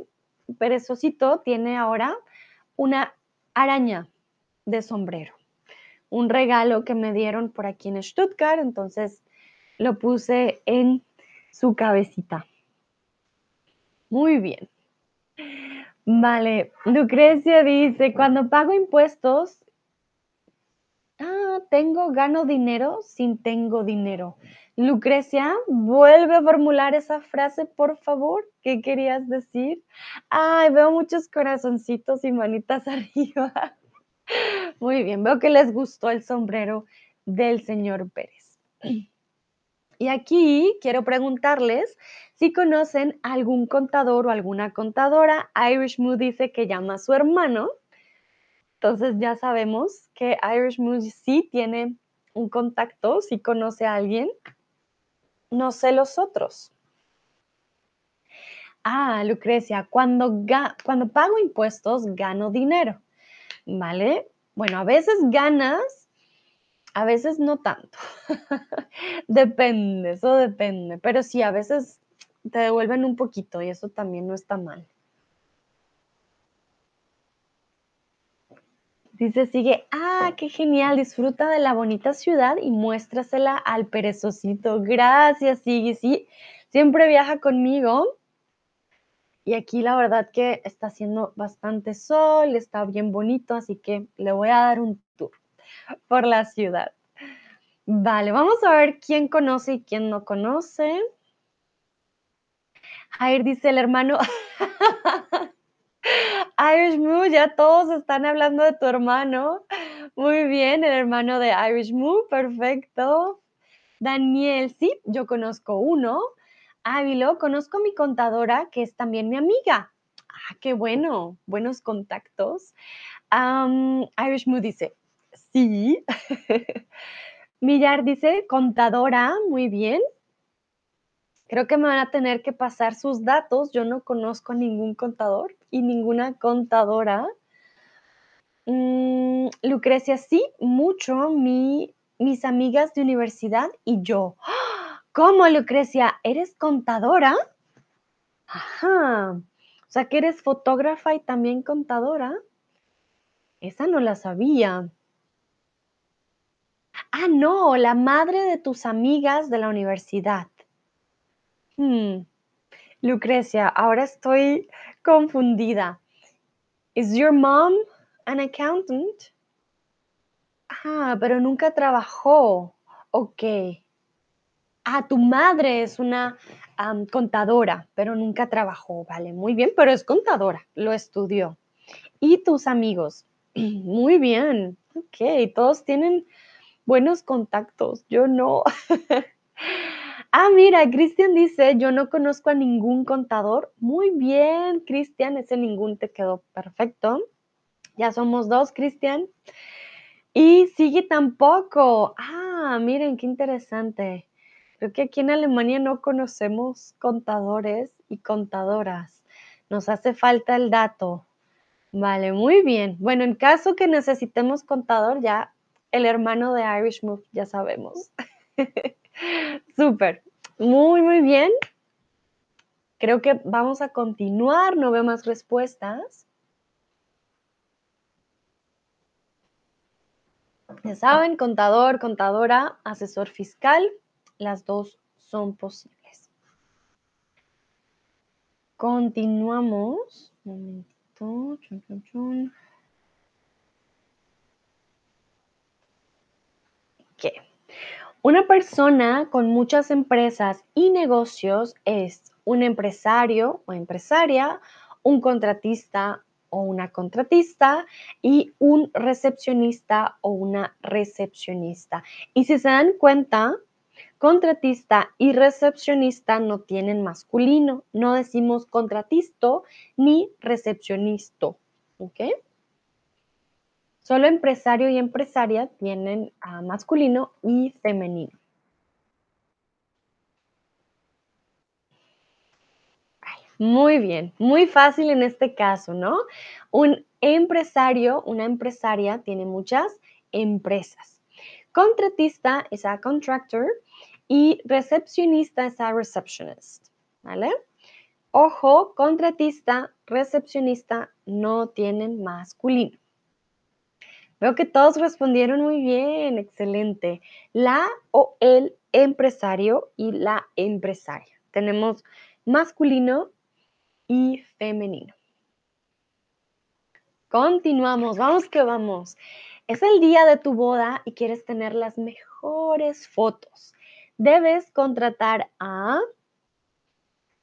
Perezosito tiene ahora una araña de sombrero, un regalo que me dieron por aquí en Stuttgart, entonces lo puse en su cabecita. Muy bien. Vale, Lucrecia dice, cuando pago impuestos, ah, tengo, gano dinero sin tengo dinero. Lucrecia, vuelve a formular esa frase, por favor. ¿Qué querías decir? Ay, veo muchos corazoncitos y manitas arriba. Muy bien, veo que les gustó el sombrero del señor Pérez. Y aquí quiero preguntarles si conocen algún contador o alguna contadora. Irish Mood dice que llama a su hermano. Entonces ya sabemos que Irish Mood sí tiene un contacto, sí conoce a alguien. No sé los otros. Ah, Lucrecia, cuando, cuando pago impuestos gano dinero, ¿vale? Bueno, a veces ganas, a veces no tanto. Depende, eso depende. Pero sí, a veces te devuelven un poquito y eso también no está mal. Dice, sigue, ah, qué genial, disfruta de la bonita ciudad y muéstrasela al perezosito. Gracias, sigue, sí. siempre viaja conmigo. Y aquí la verdad que está haciendo bastante sol, está bien bonito, así que le voy a dar un tour por la ciudad. Vale, vamos a ver quién conoce y quién no conoce. Jair dice el hermano. Irish Moo, ya todos están hablando de tu hermano. Muy bien, el hermano de Irish Moo, perfecto. Daniel, sí, yo conozco uno. Ávilo, conozco a mi contadora, que es también mi amiga. Ah, qué bueno, buenos contactos. Irish Moo dice, sí. Millar dice, contadora, muy bien. Creo que me van a tener que pasar sus datos. Yo no conozco a ningún contador y ninguna contadora. Mm, Lucrecia, sí, mucho. Mi, mis amigas de universidad y yo. ¿Cómo, Lucrecia? ¿Eres contadora? Ajá. O sea, que eres fotógrafa y también contadora. Esa no la sabía. Ah, no, la madre de tus amigas de la universidad. Hmm. Lucrecia, ahora estoy confundida. Is your mom an accountant? Ah, pero nunca trabajó. Ok. Ah, tu madre es una contadora, pero nunca trabajó. Vale, muy bien, pero es contadora, lo estudió. ¿Y tus amigos? Muy bien. Ok, todos tienen buenos contactos. Yo no. Ah, mira, Cristian dice, yo no conozco a ningún contador. Muy bien, Cristian, ese ningún te quedó perfecto. Ya somos dos, Cristian. Y sigue tampoco. Ah, miren, qué interesante. Creo que aquí en Alemania no conocemos contadores y contadoras. Nos hace falta el dato. Vale, muy bien. Bueno, en caso que necesitemos contador, ya el hermano de Irish Move, ya sabemos. Súper. Muy, muy bien. Creo que vamos a continuar. No veo más respuestas. Ya saben, contador, contadora, asesor fiscal, las dos son posibles. Continuamos. Un momentito. Chun, chun, chun. Una persona con muchas empresas y negocios es un empresario o empresaria, un contratista o una contratista y un recepcionista o una recepcionista. Y si se dan cuenta, contratista y recepcionista no tienen masculino. No decimos contratisto ni recepcionista. ¿Ok? Solo empresario y empresaria tienen a masculino y femenino. Muy bien, muy fácil en este caso, ¿no? Un empresario, una empresaria tiene muchas empresas. Contratista es a contractor y recepcionista es a receptionist, ¿vale? Ojo, contratista, recepcionista no tienen masculino. Veo que todos respondieron muy bien, excelente. La o el empresario y la empresaria. Tenemos masculino y femenino. Continuamos, vamos que vamos. Es el día de tu boda y quieres tener las mejores fotos. Debes contratar a,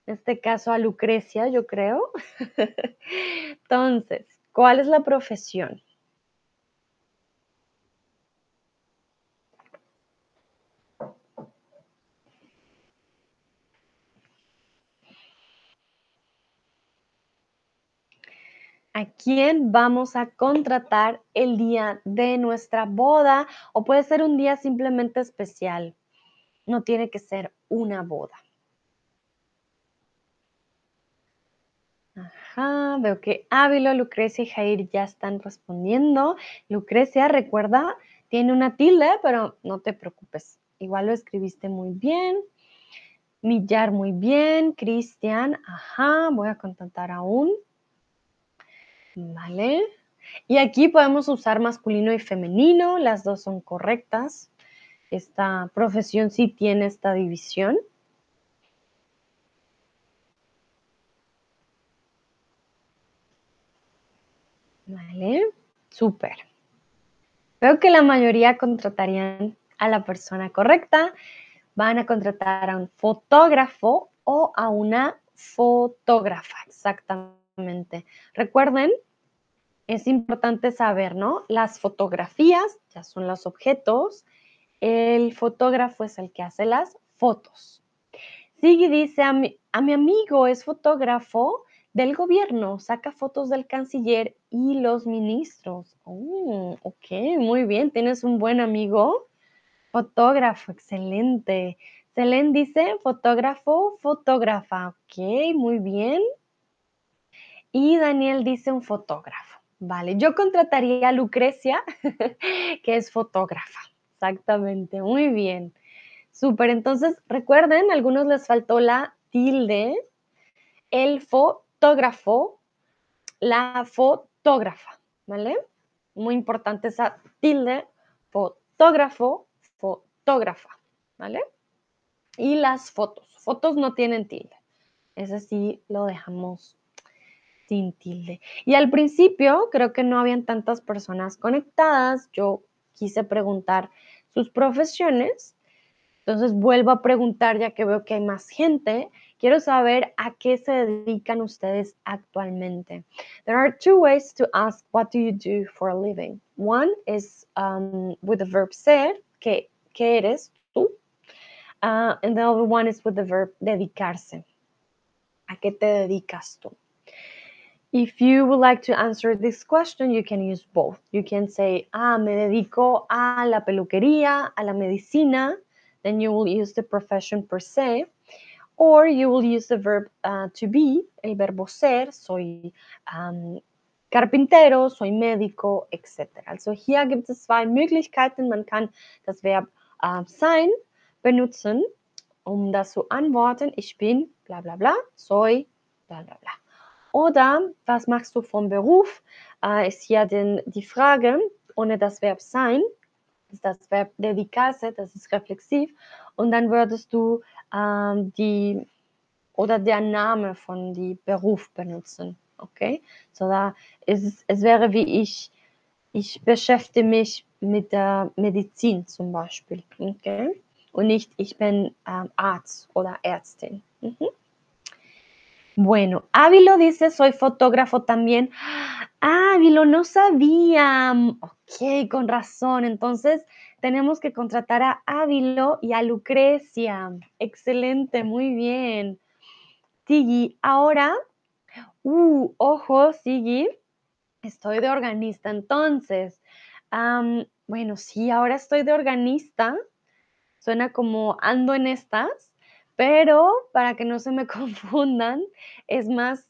en este caso a Lucrecia, yo creo. Entonces, ¿cuál es la profesión? A quién vamos a contratar el día de nuestra boda o puede ser un día simplemente especial. No tiene que ser una boda. Ajá, veo que Ávilo, Lucrecia y Jair ya están respondiendo. Lucrecia, recuerda, tiene una tilde, pero no te preocupes. Igual lo escribiste muy bien. Millar muy bien. Cristian, ajá, voy a contratar aún. ¿Vale? Y aquí podemos usar masculino y femenino, las dos son correctas. Esta profesión sí tiene esta división. Vale, súper. Veo que la mayoría contratarían a la persona correcta. Van a contratar a un fotógrafo o a una fotógrafa, exactamente. Recuerden, es importante saber, ¿no? Las fotografías ya son los objetos, el fotógrafo es el que hace las fotos. Sigui dice, a mi, a mi amigo es fotógrafo del gobierno, saca fotos del canciller y los ministros. Oh, ok, muy bien, tienes un buen amigo. Fotógrafo, excelente. Selene dice fotógrafo, fotógrafa. Ok, muy bien. Y Daniel dice un fotógrafo. Vale, yo contrataría a Lucrecia, que es fotógrafa. Exactamente, muy bien. Súper, entonces recuerden, a algunos les faltó la tilde, el fotógrafo, la fotógrafa, ¿vale? Muy importante esa tilde, fotógrafo, fotógrafa, ¿vale? Y las fotos, fotos no tienen tilde, ese sí lo dejamos sin tilde. Y al principio creo que no habían tantas personas conectadas. Yo quise preguntar sus profesiones. Entonces vuelvo a preguntar ya que veo que hay más gente. Quiero saber a qué se dedican ustedes actualmente. There are two ways to ask what do you do for a living. One is um, with the verb ser, que, ¿qué eres tú? Uh, and the other one is with the verb dedicarse. ¿A qué te dedicas tú? If you would like to answer this question, you can use both. You can say, ah, me dedico a la peluquería, a la medicina. Then you will use the profession per se. Or you will use the verb uh, to be, el verbo ser, soy um, carpintero, soy médico, etc. Also hier gibt es zwei Möglichkeiten. Man kann das Verb uh, sein benutzen, um das zu antworten. Ich bin bla bla bla, soy bla bla bla. Oder was machst du vom Beruf? Äh, ist hier den, die Frage ohne das Verb sein, ist das Verb dedicarse, das ist reflexiv. Und dann würdest du ähm, die oder der Name von die Beruf benutzen. Okay? So da ist es, es wäre wie ich, ich beschäftige mich mit der Medizin zum Beispiel. Okay? Und nicht ich bin ähm, Arzt oder Ärztin. Mhm. Bueno, Ávilo dice, soy fotógrafo también. Ávilo, no sabía. Ok, con razón. Entonces, tenemos que contratar a Ávilo y a Lucrecia. Excelente, muy bien. Sigui, ahora, uh, ojo, Sigui, estoy de organista. Entonces, bueno, sí, ahora estoy de organista. Suena como ando en estas. Pero para que no se me confundan, es más,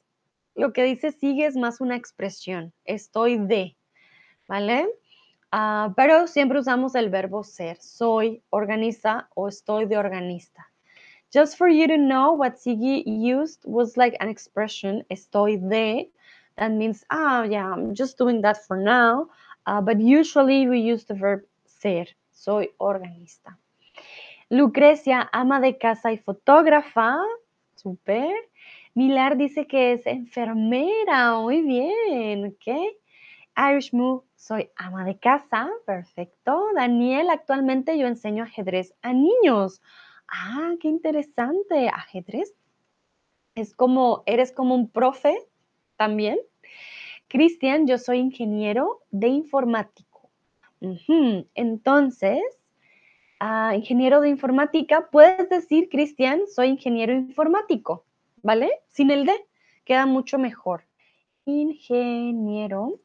lo que dice sigue es más una expresión, estoy de, ¿vale? Uh, pero siempre usamos el verbo ser, soy organista o estoy de organista. Just for you to know what Sigi used was like an expression, estoy de. That means, ah, yeah, I'm just doing that for now. Uh, but usually we use the verb ser, soy organista. Lucrecia, ama de casa y fotógrafa. Súper. Milar dice que es enfermera. Muy bien. Ok. Irish Moo, soy ama de casa. Perfecto. Daniel, actualmente yo enseño ajedrez a niños. Ah, qué interesante. Ajedrez. Es como, eres como un profe también. Cristian, yo soy ingeniero de informático. Entonces, ingeniero de informática, puedes decir, Cristian, soy ingeniero informático, ¿vale? Sin el D, queda mucho mejor. Ingeniero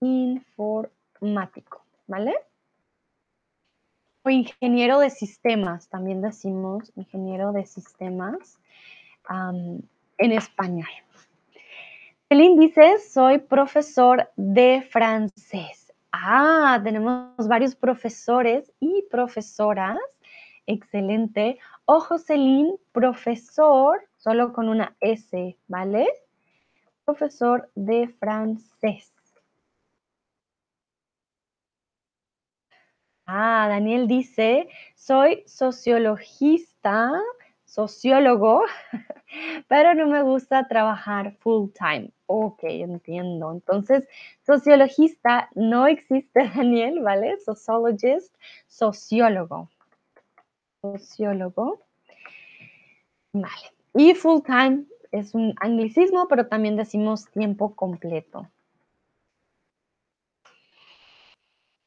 informático, ¿vale? O ingeniero de sistemas, también decimos ingeniero de sistemas en español. Celine dice, soy profesor de francés. Ah, tenemos varios profesores y profesoras. Excelente. O Jocelyn, profesor, solo con una S, ¿vale? Profesor de francés. Ah, Daniel dice, soy sociologista, sociólogo, pero no me gusta trabajar full time Ok, entiendo. Entonces, sociologista no existe, Daniel, ¿vale? Sociologist, sociólogo. Sociólogo. Vale. Y full time es un anglicismo, pero también decimos tiempo completo.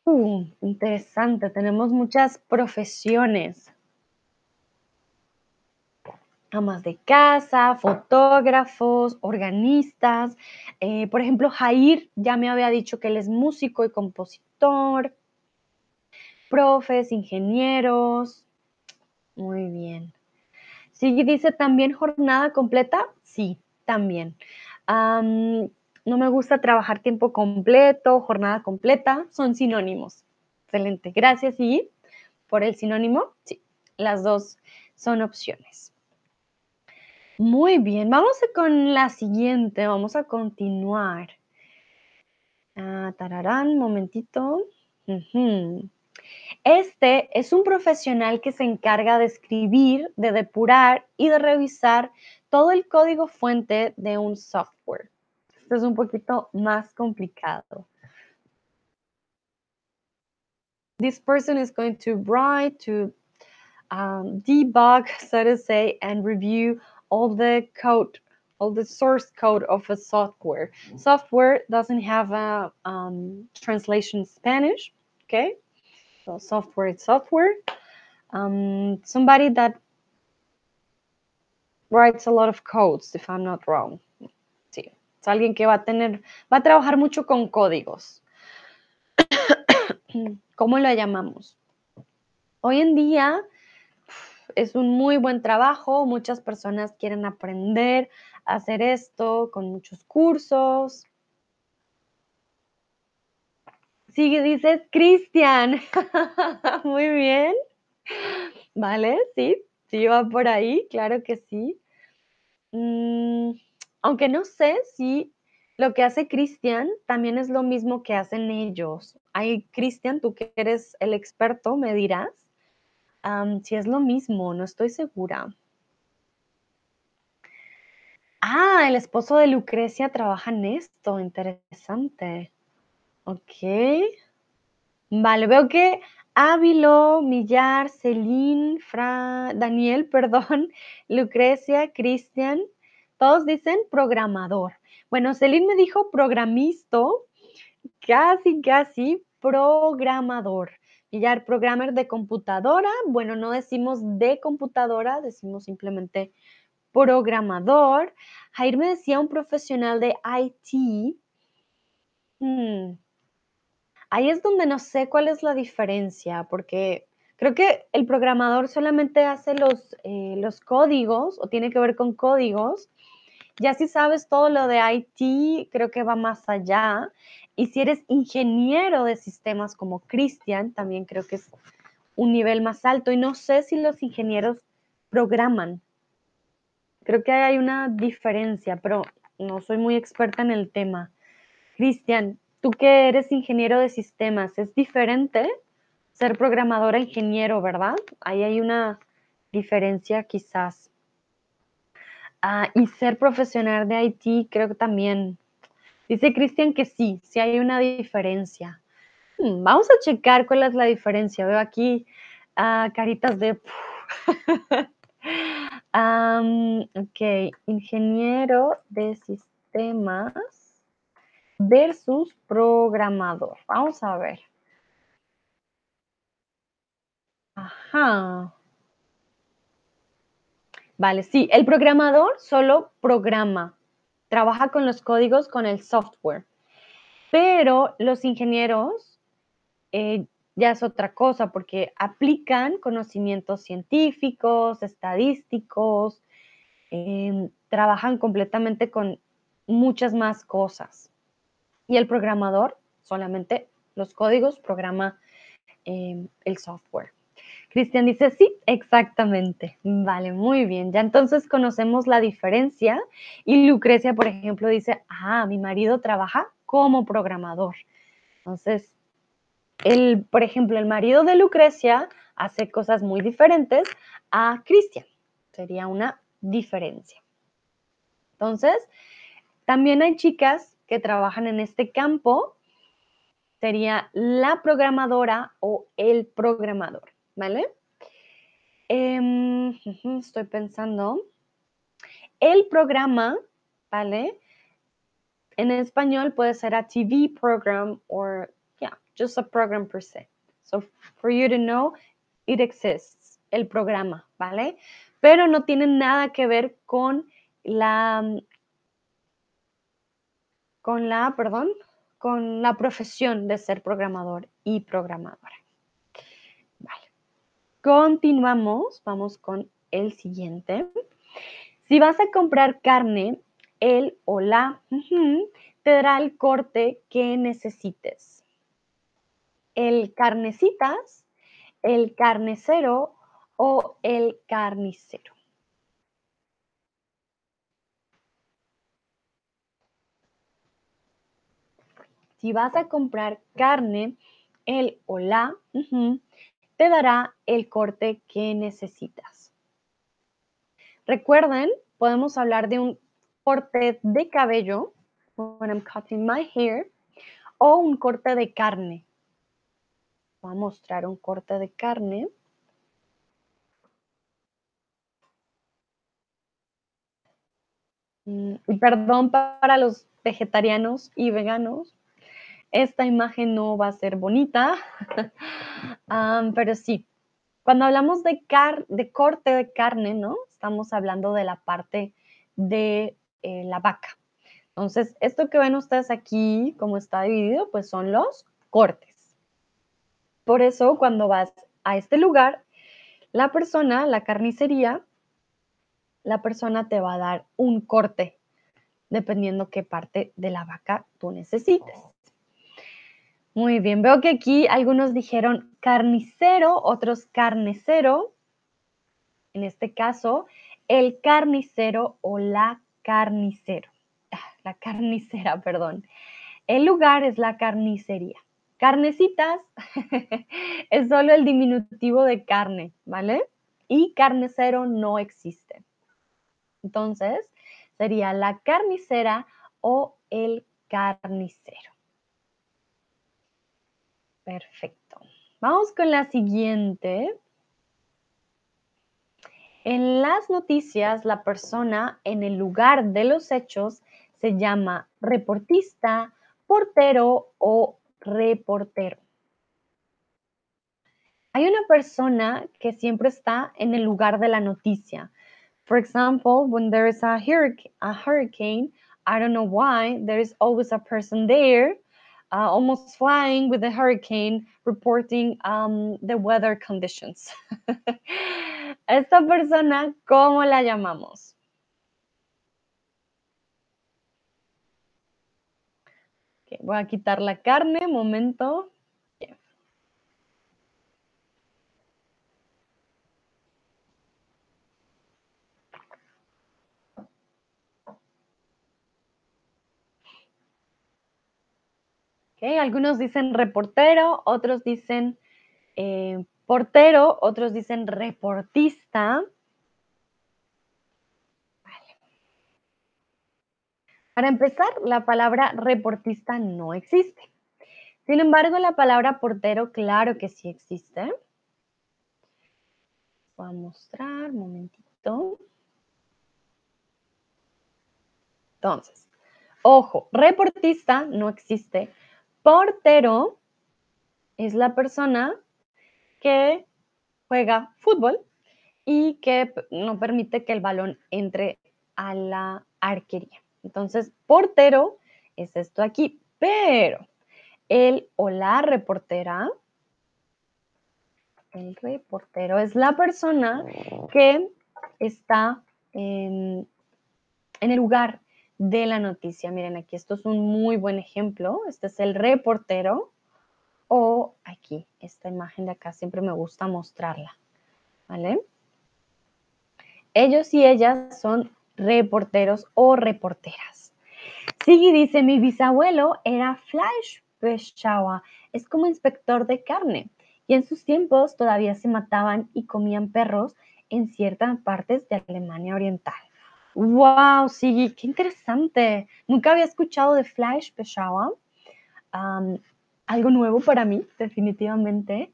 Uh, interesante. Tenemos muchas profesiones. Amas de casa, fotógrafos, organistas. Eh, por ejemplo, Jair ya me había dicho que él es músico y compositor. Profes, ingenieros. Muy bien. Sí, dice también jornada completa. Sí, también. Am, no me gusta trabajar tiempo completo, jornada completa, son sinónimos. Excelente. Gracias, y por el sinónimo. Sí, las dos son opciones. Muy bien, vamos con la siguiente, vamos a continuar. Ah, tararán, momentito. Este es un profesional que se encarga de escribir, de depurar y de revisar todo el código fuente de un software. Esto es un poquito más complicado. This person is going to write, to um, debug, so to say, and review all the code, all the source code of a software. Software doesn't have a um, translation Spanish, okay? So software is software. Um, somebody that writes a lot of codes, if I'm not wrong. Sí, es alguien que va a tener, va a trabajar mucho con códigos. ¿Cómo lo llamamos? Hoy en día es un muy buen trabajo, muchas personas quieren aprender a hacer esto con muchos cursos. Sigue, dices, Cristian. Muy bien. Vale, sí, sí va por ahí, claro que sí. Mm, aunque no sé si lo que hace Cristian también es lo mismo que hacen ellos. Ay, Cristian, tú que eres el experto, me dirás si es lo mismo, no estoy segura. Ah, el esposo de Lucrecia trabaja en esto, interesante. Ok. Vale, veo que Ávilo, Millar, Fra, Daniel, perdón, Lucrecia, Cristian, todos dicen programador. Bueno, Celine me dijo programisto, casi, casi programador. Millar, programmer de computadora. Bueno, no decimos de computadora, decimos simplemente programador. Jair me decía un profesional de IT. Hmm, Ahí es donde no sé cuál es la diferencia, porque creo que el programador solamente hace los, eh, los códigos o tiene que ver con códigos. Ya si sabes todo lo de IT, creo que va más allá. Y si eres ingeniero de sistemas como Cristian, también creo que es un nivel más alto. Y no sé si los ingenieros programan. Creo que hay una diferencia, pero no soy muy experta en el tema. Cristian, tú que eres ingeniero de sistemas, es diferente ser programador ingeniero, ¿verdad? Ahí hay una diferencia quizás. Ah, y ser profesional de IT, creo que también. Dice Cristian que sí, sí hay una diferencia. Hmm, vamos a checar cuál es la diferencia. Veo aquí caritas de... Am, ok, ingeniero de sistemas versus programador. Vamos a ver. Ajá. Vale, sí, el programador solo programa, trabaja con los códigos, con el software, pero los ingenieros eh, ya es otra cosa porque aplican conocimientos científicos, estadísticos, em, trabajan completamente con muchas más cosas. Y el programador solamente los códigos programa em, el software. Cristian dice, sí, exactamente. Vale, muy bien. Ya entonces conocemos la diferencia. Y Lucrecia, por ejemplo, dice, ah, mi marido trabaja como programador. Entonces, el, por ejemplo, el marido de Lucrecia hace cosas muy diferentes a Cristian. Sería una diferencia. Entonces, También hay chicas que trabajan en este campo. Sería la programadora o el programador, ¿vale? Em, estoy pensando. El programa, ¿vale? En español puede ser a TV program or, yeah, just a program per se. So for you to know, it exists, el programa, ¿vale? Pero no tiene nada que ver con la, con la, perdón, con la profesión de ser programador y programadora. Continuamos, vamos con el siguiente. Si vas a comprar carne, el o la te dará el corte que necesites. El carnecitas, el carnicero o el carnicero. Si vas a comprar carne, el o la te dará el corte que necesitas. Recuerden, podemos hablar de un corte de cabello, when I'm cutting my hair, o un corte de carne. Voy a mostrar un corte de carne. Mm, y perdón para los vegetarianos y veganos, esta imagen no va a ser bonita, pero sí, cuando hablamos de, de corte de carne, ¿no? Estamos hablando de la parte de eh, la vaca. Entonces, esto que ven ustedes aquí, como está dividido, pues son los cortes. Por eso, cuando vas a este lugar, la persona, la carnicería, la persona te va a dar un corte, dependiendo qué parte de la vaca tú necesites. Muy bien, veo que aquí algunos dijeron carnicero, otros carnicero. En este caso, el carnicero o la carnicero. Ah, la carnicera, perdón. El lugar es la carnicería. Carnecitas es solo el diminutivo de carne, ¿vale? Y carnicero no existe. Entonces, sería la carnicera o el carnicero. Perfecto. Vamos con la siguiente. En las noticias, la persona en el lugar de los hechos se llama reportista, portero o reportero. Hay una persona que siempre está en el lugar de la noticia. For example, when there is a hurricane, I don't know why, there is always a person there, uh, almost flying with the hurricane, reporting um, the weather conditions. esta persona, ¿cómo la llamamos? voy a quitar la carne, momento. Algunos dicen reportero, otros dicen eh, portero, otros dicen reportista. Para empezar, la palabra reportista no existe. Sin embargo, la palabra portero, claro que sí existe. Voy a mostrar, un momentito. Entonces, ojo, reportista no existe. Portero es la persona que juega fútbol y que no permite que el balón entre a la arquería. Entonces, portero es esto aquí, pero el o la reportera, el reportero es la persona que está en, en el lugar de la noticia. Miren, aquí esto es un muy buen ejemplo. Este es el reportero o aquí, esta imagen de acá siempre me gusta mostrarla. ¿Vale? Ellos y ellas son reporteros o reporteras. Sigui dice, mi bisabuelo era Fleisch es como inspector de carne, y en sus tiempos todavía se mataban y comían perros en ciertas partes de Alemania Oriental. Wow, sí, qué interesante. Nunca había escuchado de Fleischbeschauer, am, algo nuevo para mí, definitivamente.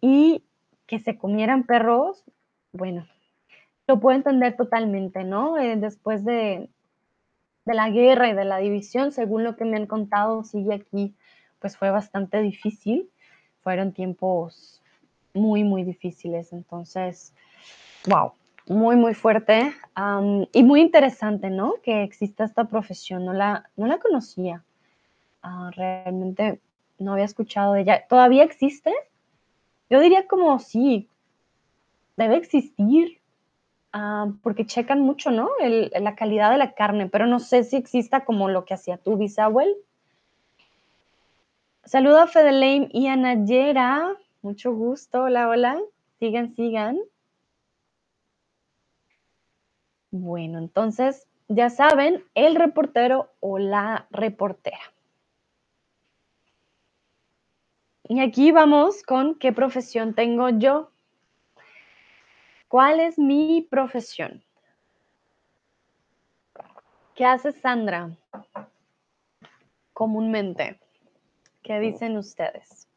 Y que se comieran perros, bueno, lo puedo entender totalmente, ¿no? Eh, después de de la guerra y de la división, según lo que me han contado, sigue aquí, pues fue bastante difícil. Fueron tiempos muy, muy difíciles. Entonces, wow, muy, muy fuerte y muy interesante, ¿no? Que exista esta profesión. No la, no la conocía. Ah, realmente no había escuchado de ella. ¿Todavía existe? Yo diría como sí, debe existir, ah, porque checan mucho, ¿no? La calidad de la carne, pero no sé si exista como lo que hacía tu bisabuelo. Saludo a Fedeleim y a Nayera. Mucho gusto. Hola, hola. Sigan, sigan. Bueno, entonces, ya saben, el reportero o la reportera. Y aquí vamos con qué profesión tengo yo. ¿Cuál es mi profesión? ¿Qué hace Sandra comúnmente? ¿Qué dicen ustedes?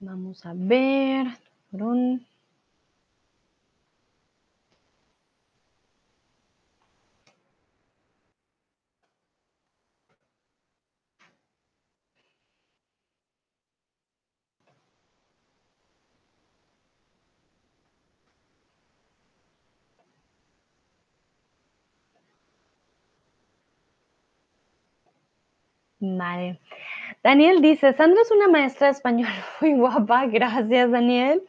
Vamos a ver. Vale. Daniel dice, Sandra es una maestra de español muy guapa. Gracias, Daniel.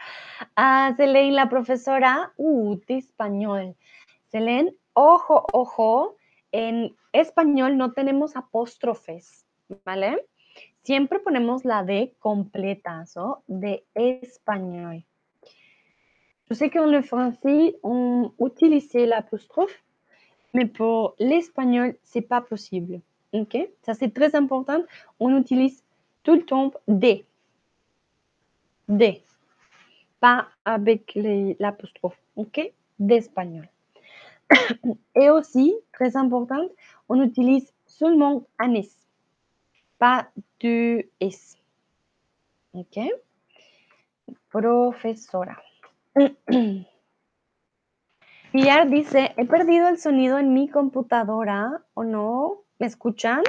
Ah, Selene, la profesora uh, de español. Selene, ojo, ojo, en español no tenemos apóstrofes, ¿vale? Siempre ponemos la D completa, ¿so? De español. Je sais qu'en le français, on utilisait l'apostrophe, mais pour l'espagnol, c'est pas possible. Ok? Ça, c'est très important. On utilise tout le temps D. D. Pas avec l'apostrophe. Ok? D'espagnol. Et aussi, très important, on utilise seulement un. Pas de S. Ok? Profesora. Pilar dice, he perdido el sonido en mi computadora o no? ¿Me escuchan?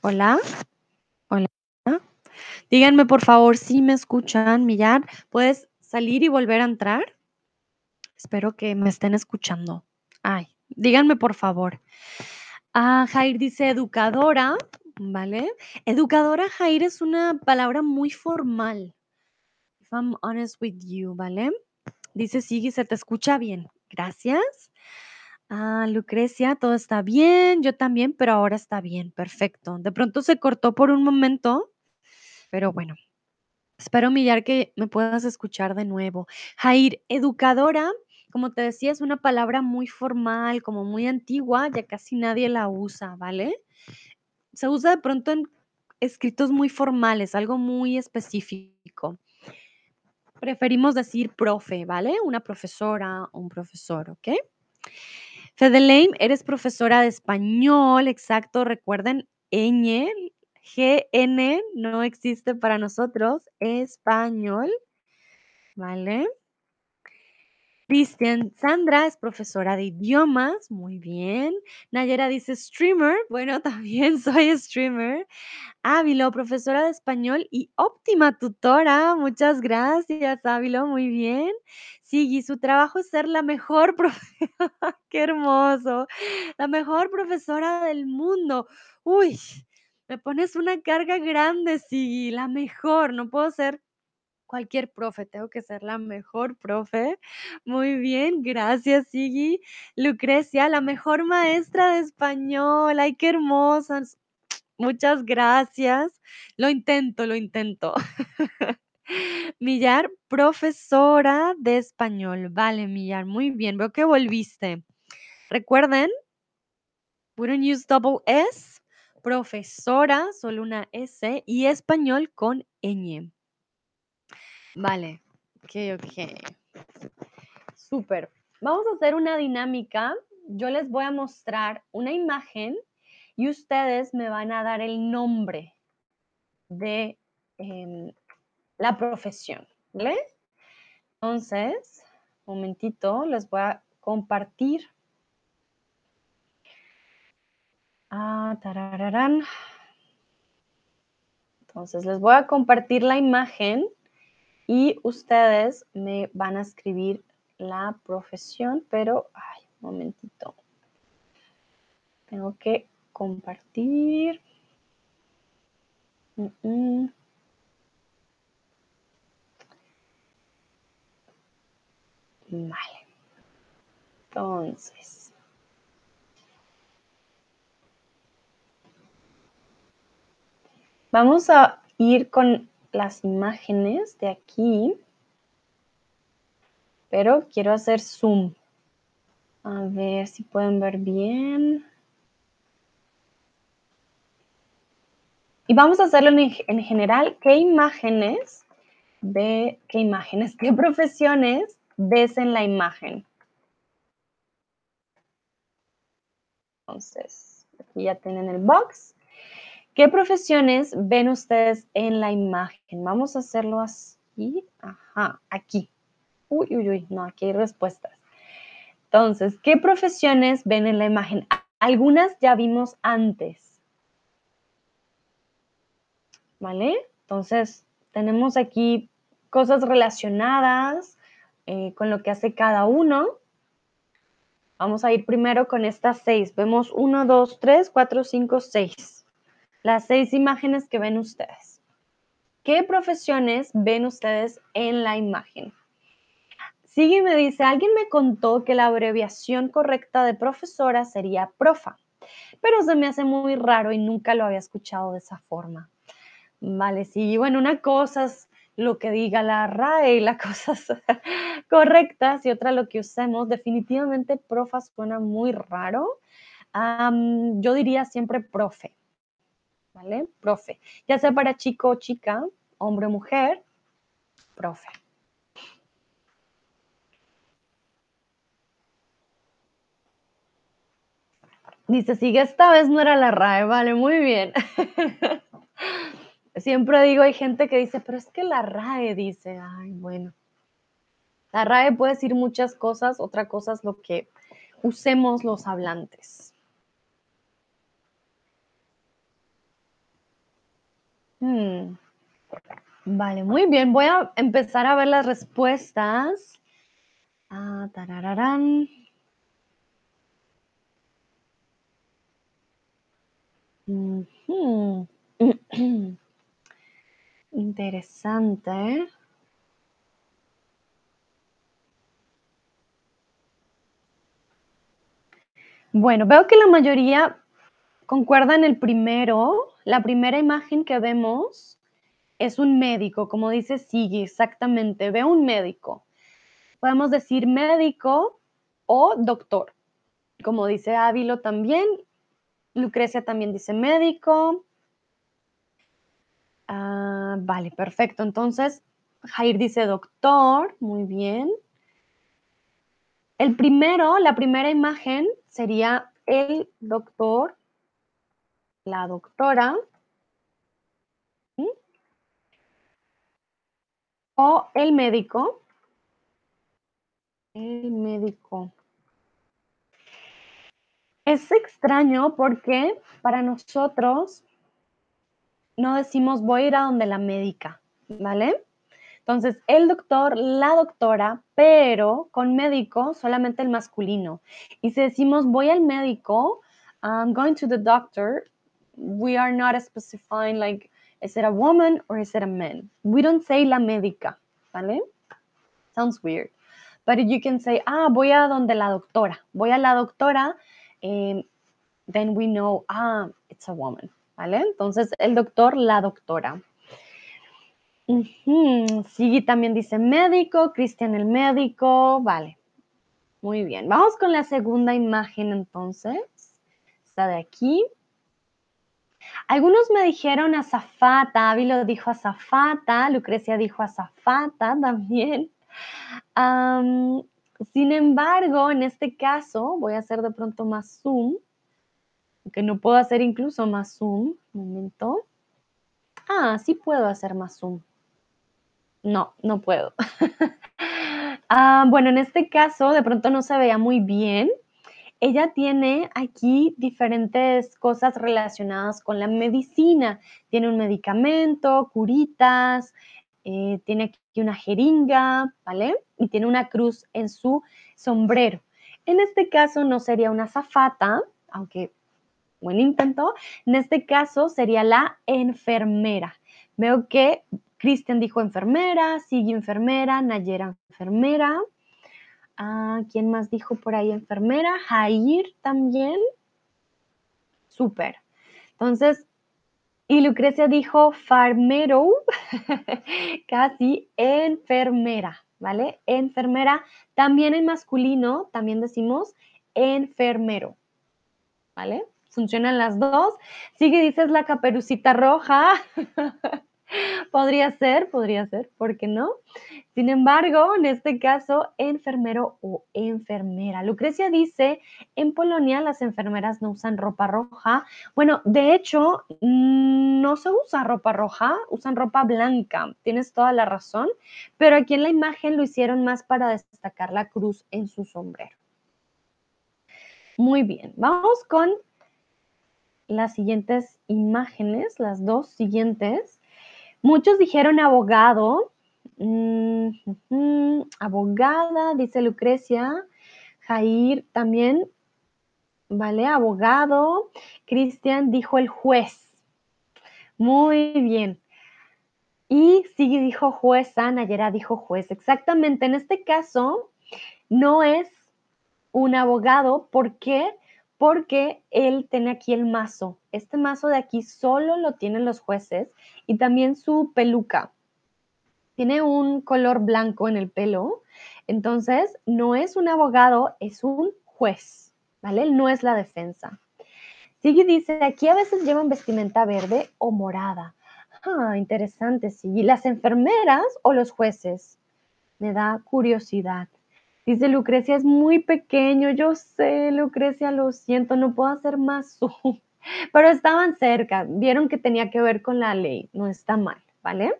Hola. Hola. Díganme por favor si me escuchan, Millar. ¿Puedes salir y volver a entrar? Espero que me estén escuchando. Ay, díganme por favor. Ah, Jair dice educadora, ¿vale? Educadora, Jair, es una palabra muy formal. If I'm honest with you, ¿vale? Dice Sigui, se te escucha bien. Gracias. Ah, Lucrecia, todo está bien, yo también, pero ahora está bien, perfecto. De pronto se cortó por un momento, pero bueno, espero, Millar, que me puedas escuchar de nuevo. Jair, educadora, como te decía, es una palabra muy formal, como muy antigua, ya casi nadie la usa, ¿vale? Se usa de pronto en escritos muy formales, algo muy específico. Preferimos decir profe, ¿vale? Una profesora, un profesor, ¿ok? Fedeleim, eres profesora de español, exacto. Recuerden, ñ, GN no existe para nosotros, español, ¿vale? Cristian, Sandra es profesora de idiomas, muy bien. Nayera dice streamer, bueno, también soy streamer. Ávilo, profesora de español y óptima tutora, muchas gracias, Ávilo, muy bien. Sigui, su trabajo es ser la mejor profesora, qué hermoso, la mejor profesora del mundo. Uy, me pones una carga grande, Sigui, la mejor, no puedo ser cualquier profe, tengo que ser la mejor profe. Muy bien, gracias, Sigui. Lucrecia, la mejor maestra de español. Ay, qué hermosas. Muchas gracias. Lo intento, lo intento. Millar, profesora de español. Vale, Millar, muy bien. Veo que volviste. Recuerden, don't use double S, profesora, solo una S, y español con ñ. Vale, ok, ok. Súper. Vamos a hacer una dinámica. Yo les voy a mostrar una imagen y ustedes me van a dar el nombre de em, la profesión, ¿vale? Entonces, momentito, les voy a compartir. Ah, tarararán. Entonces, les voy a compartir la imagen y ustedes me van a escribir la profesión, pero, ay, un momentito. Tengo que compartir. Mm, mm. Vale. Entonces. Vamos a ir con las imágenes de aquí. Pero quiero hacer zoom. A ver si pueden ver bien. Y vamos a hacerlo en, general. ¿Qué imágenes qué imágenes, qué profesiones ves en la imagen? Entonces, aquí ya tienen el box. ¿Qué profesiones ven ustedes en la imagen? Vamos a hacerlo así. Ajá, aquí. Uy, uy, uy, no, aquí hay respuestas. Entonces, ¿qué profesiones ven en la imagen? Algunas ya vimos antes. ¿Vale? Entonces, tenemos aquí cosas relacionadas eh, con lo que hace cada uno. Vamos a ir primero con estas seis. Vemos uno, dos, tres, cuatro, cinco, seis. Las seis imágenes que ven ustedes. ¿Qué profesiones ven ustedes en la imagen? Sigue y me dice, alguien me contó que la abreviación correcta de profesora sería profa, pero se me hace muy raro y nunca lo había escuchado de esa forma. Vale, sí, bueno, una cosa es lo que diga la RAE y las cosas correctas y otra lo que usemos. Definitivamente profa suena muy raro. yo diría siempre profe, ¿vale? Profe, ya sea para chico o chica, hombre o mujer, profe. Dice, sigue esta vez no era la RAE, vale, muy bien. Siempre digo, hay gente que dice, pero es que la RAE dice, ay, bueno. La RAE puede decir muchas cosas, otra cosa es lo que usemos los hablantes. Hmm. Vale, muy bien. Voy a empezar a ver las respuestas. Ah, tarararán. Interesante. Bueno, veo que la mayoría concuerdan el primero. La primera imagen que vemos es un médico, como dice Sigui, exactamente. Veo un médico. Podemos decir médico o doctor. Como dice Ávilo también, Lucrecia también dice médico. Ah, vale, perfecto. Entonces, Jair dice doctor. Muy bien. El primero, la primera imagen sería el doctor, la doctora. O el médico. El médico. Es extraño porque para nosotros no decimos voy a ir a donde la médica, ¿vale? Entonces, el doctor, la doctora, pero con médico solamente el masculino. Y si decimos voy al médico, I'm going to the doctor, we are not specifying like, is it a woman or is it a man? We don't say la médica, ¿vale? Sounds weird. But you can say, ah, voy a donde la doctora, voy a la doctora, eh, then we know, ah, it's a woman, Entonces, el doctor, la doctora. Sí, también dice médico, Cristian el médico, vale. Muy bien, vamos con la segunda imagen entonces. Está de aquí. Algunos me dijeron azafata, Avi lo dijo azafata, Lucrecia dijo azafata también. sin embargo, en este caso, voy a hacer de pronto más zoom, que no puedo hacer incluso más zoom. Un momento. Ah, sí puedo hacer más zoom. No, no puedo. Ah, bueno, en este caso, de pronto no se veía muy bien. Ella tiene aquí diferentes cosas relacionadas con la medicina. Tiene un medicamento, curitas, eh, tiene aquí una jeringa, ¿vale? Y tiene una cruz en su sombrero. En este caso no sería una zafata, aunque buen intento. En este caso sería la enfermera. Veo que Cristian dijo enfermera, sigue enfermera, Nayera enfermera. Ah, ¿Quién más dijo por ahí enfermera? Jair también. Súper. Entonces, y Lucrecia dijo farmero, casi enfermera, ¿vale? Enfermera. También en masculino, también decimos enfermero, ¿vale? Funcionan las dos. Sigue, dices la caperucita roja. podría ser, podría ser, ¿por qué no? Sin embargo, en este caso, enfermero o enfermera. Lucrecia dice, en Polonia las enfermeras no usan ropa roja. Bueno, de hecho, mm, no se usa ropa roja, usan ropa blanca. Tienes toda la razón, pero aquí en la imagen lo hicieron más para destacar la cruz en su sombrero. Muy bien, vamos con las siguientes imágenes, las dos siguientes. Muchos dijeron abogado, mm, abogada, dice Lucrecia, Jair también, ¿vale? Abogado, Cristian dijo el juez. Muy bien. Y Sigui dijo jueza, Nayera dijo juez. Exactamente, en este caso no es un abogado, ¿por qué? Porque él tiene aquí el mazo. Este mazo de aquí solo lo tienen los jueces y también su peluca. Tiene un color blanco en el pelo, entonces no es un abogado, es un juez, ¿vale? No es la defensa. Sigue dice, aquí a veces llevan vestimenta verde o morada. Ah, interesante, sí. ¿Y las enfermeras o los jueces? Me da curiosidad. Dice Lucrecia, es muy pequeño. Yo sé, Lucrecia, lo siento, no puedo hacer más. Pero estaban cerca, vieron que tenía que ver con la ley, no está mal, ¿vale?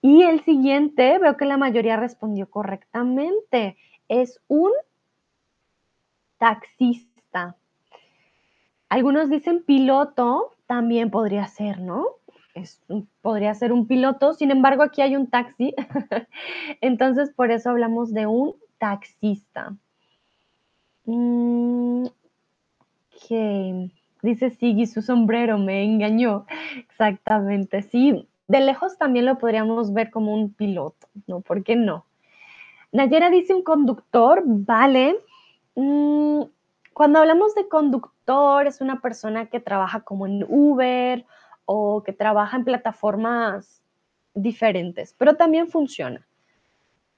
Y el siguiente, veo que la mayoría respondió correctamente. Es un taxista. Algunos dicen piloto, también podría ser, ¿no? podría ser un piloto, sin embargo aquí hay un taxi, entonces por eso hablamos de un taxista. Mm, Dice Sigui, su sombrero me engañó. Exactamente, sí. De lejos también lo podríamos ver como un piloto, ¿no? ¿Por qué no? Nayera dice un conductor, vale. Mm, cuando hablamos de conductor, es una persona que trabaja como en Uber o que trabaja en plataformas diferentes, pero también funciona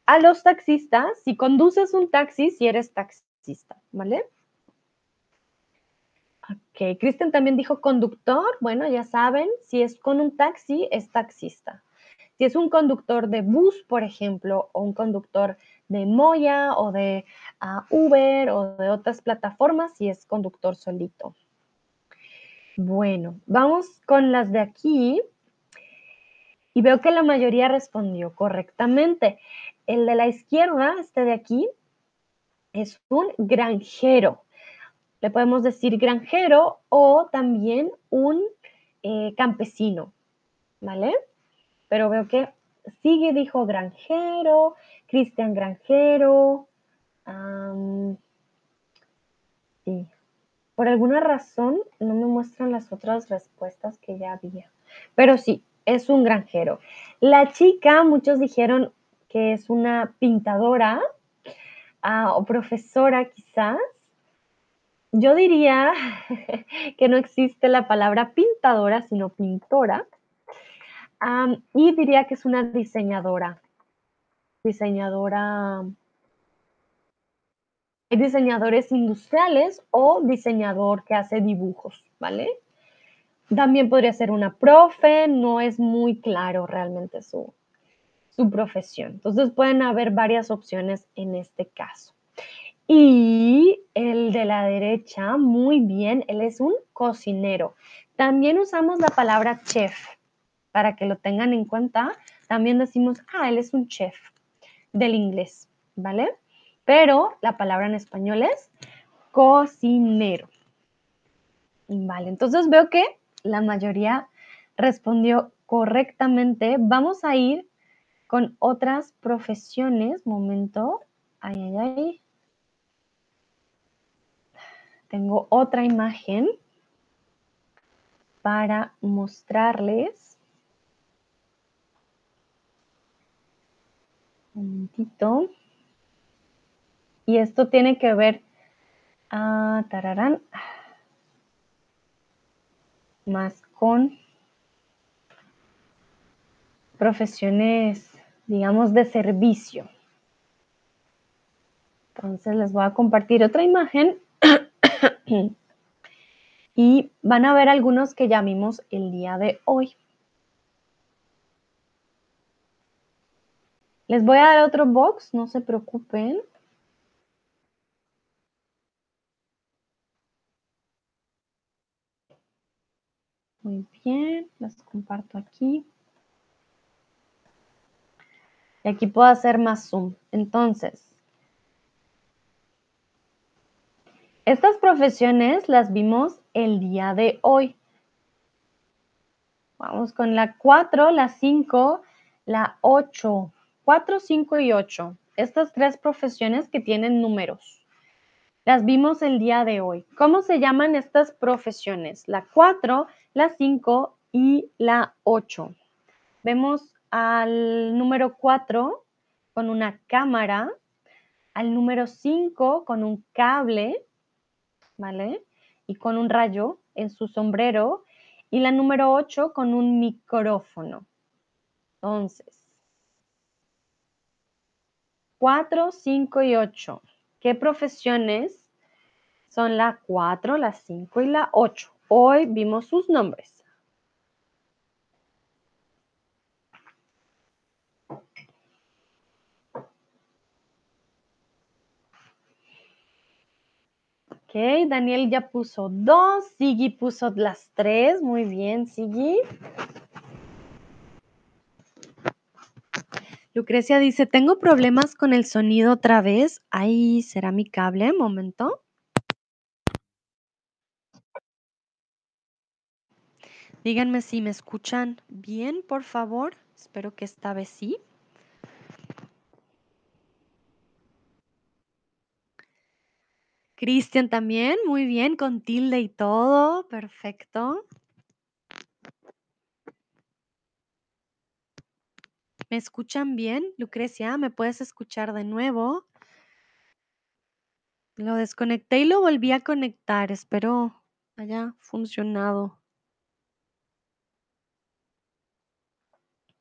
a los taxistas, si conduces un taxi, si eres taxista, ¿vale? Ok, Kristen también dijo conductor, bueno, ya saben, si es con un taxi, es taxista. Si es un conductor de bus, por ejemplo, o un conductor de Moya o de ah, Uber o de otras plataformas, si es conductor solito. Bueno, vamos con las de aquí. Y veo que la mayoría respondió correctamente. El de la izquierda, este de aquí, es un granjero. Le podemos decir granjero o también un eh, campesino, ¿vale? Pero veo que sigue, dijo granjero, Cristian granjero. sí. Por alguna razón no me muestran las otras respuestas que ya había. Pero sí, es un granjero. La chica, muchos dijeron que es una pintadora ah, o profesora quizás, yo diría que no existe la palabra pintadora, sino pintora. y diría que es una diseñadora. Diseñadora. Diseñadores industriales o diseñador que hace dibujos, ¿vale? También podría ser una profe, no es muy claro realmente su, su profesión. Entonces pueden haber varias opciones en este caso. Y el de la derecha, muy bien, él es un cocinero. También usamos la palabra chef para que lo tengan en cuenta. También decimos, ah, él es un chef del inglés, ¿vale? Pero la palabra en español es cocinero. Vale, entonces veo que la mayoría respondió correctamente. Vamos a ir con otras profesiones. Momento. Ay, ay, ay. Tengo otra imagen para mostrarles. Un momentito. Y esto tiene que ver, ah, tararán, más con profesiones, digamos, de servicio. Entonces les voy a compartir otra imagen y van a ver algunos que ya el día de hoy. Les voy a dar otro box, no se preocupen. Muy bien, las comparto aquí. Y aquí puedo hacer más zoom. Entonces, estas profesiones las vimos el día de hoy. Vamos con la 4, la 5, la 8. 4, 5 y 8. Estas tres profesiones que tienen números. Las vimos el día de hoy. ¿Cómo se llaman estas profesiones? La 4, la 5 y la 8. Vemos al número 4 con una cámara, al número 5 con un cable, ¿vale? Y con un rayo en su sombrero, y la número 8 con un micrófono. Entonces, 4, 5 y 8. ¿Qué profesiones son la 4, la 5 y la 8? Hoy vimos sus nombres. Ok, Daniel ya puso dos, Sigi puso las tres, muy bien, Sigi. Lucrecia dice, tengo problemas con el sonido otra vez. Ahí será mi cable, momento. Díganme si me escuchan bien, por favor. Espero que esta vez sí. Cristian también, muy bien, con tilde y todo, perfecto. ¿Me escuchan bien, Lucrecia? ¿Me puedes escuchar de nuevo? Lo desconecté y lo volví a conectar. Espero haya funcionado.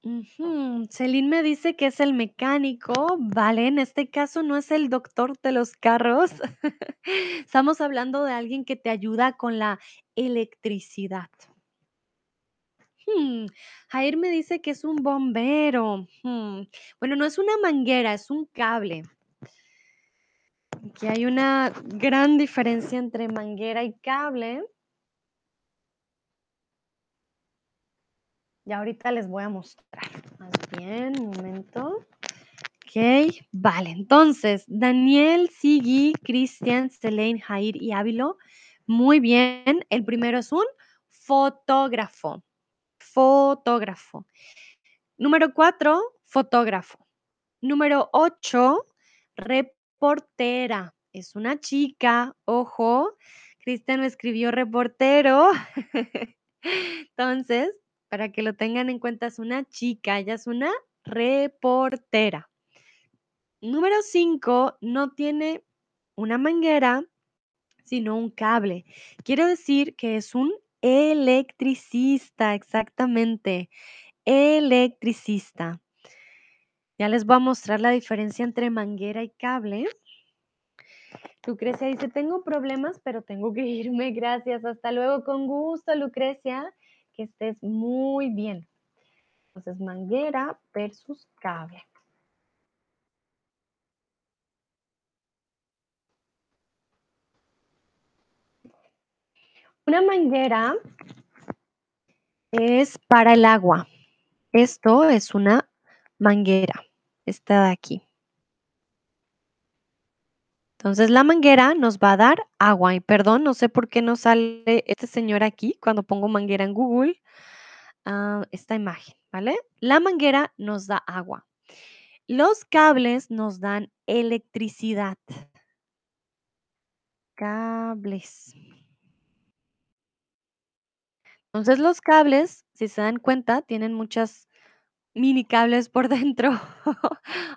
Ujú, Celine me dice que es el mecánico. Vale, en este caso no es el doctor de los carros. Estamos hablando de alguien que te ayuda con la electricidad. Hmm, Jair me dice que es un bombero. Hmm, Bueno, no es una manguera, es un cable. Aquí hay una gran diferencia entre manguera y cable. Y ahorita les voy a mostrar. Más bien, un momento. Ok, vale. Entonces, Daniel, Sigi, Cristian, Selene, Jair y Ávilo. Muy bien. El primero es un fotógrafo. Fotógrafo. Número cuatro, fotógrafo. Número ocho, reportera. Es una chica, ojo. Cristian me escribió reportero. Entonces, para que lo tengan en cuenta, es una chica, ella es una reportera. Número 5, no tiene una manguera, sino un cable. Quiero decir que es un electricista, exactamente. Electricista. Ya les voy a mostrar la diferencia entre manguera y cable. Lucrecia dice, tengo problemas, pero tengo que irme. Gracias. Hasta luego. Con gusto, Lucrecia. Que estés muy bien. Entonces, manguera versus cable. Una manguera es para el agua. Esto es una manguera, esta de aquí. Entonces la manguera nos va a dar agua. Y perdón, no sé por qué no sale este señor aquí cuando pongo manguera en Google. Ah, esta imagen, ¿vale? La manguera nos da agua. Los cables nos dan electricidad. Cables. Entonces los cables, si se dan cuenta, tienen muchas mini cables por dentro.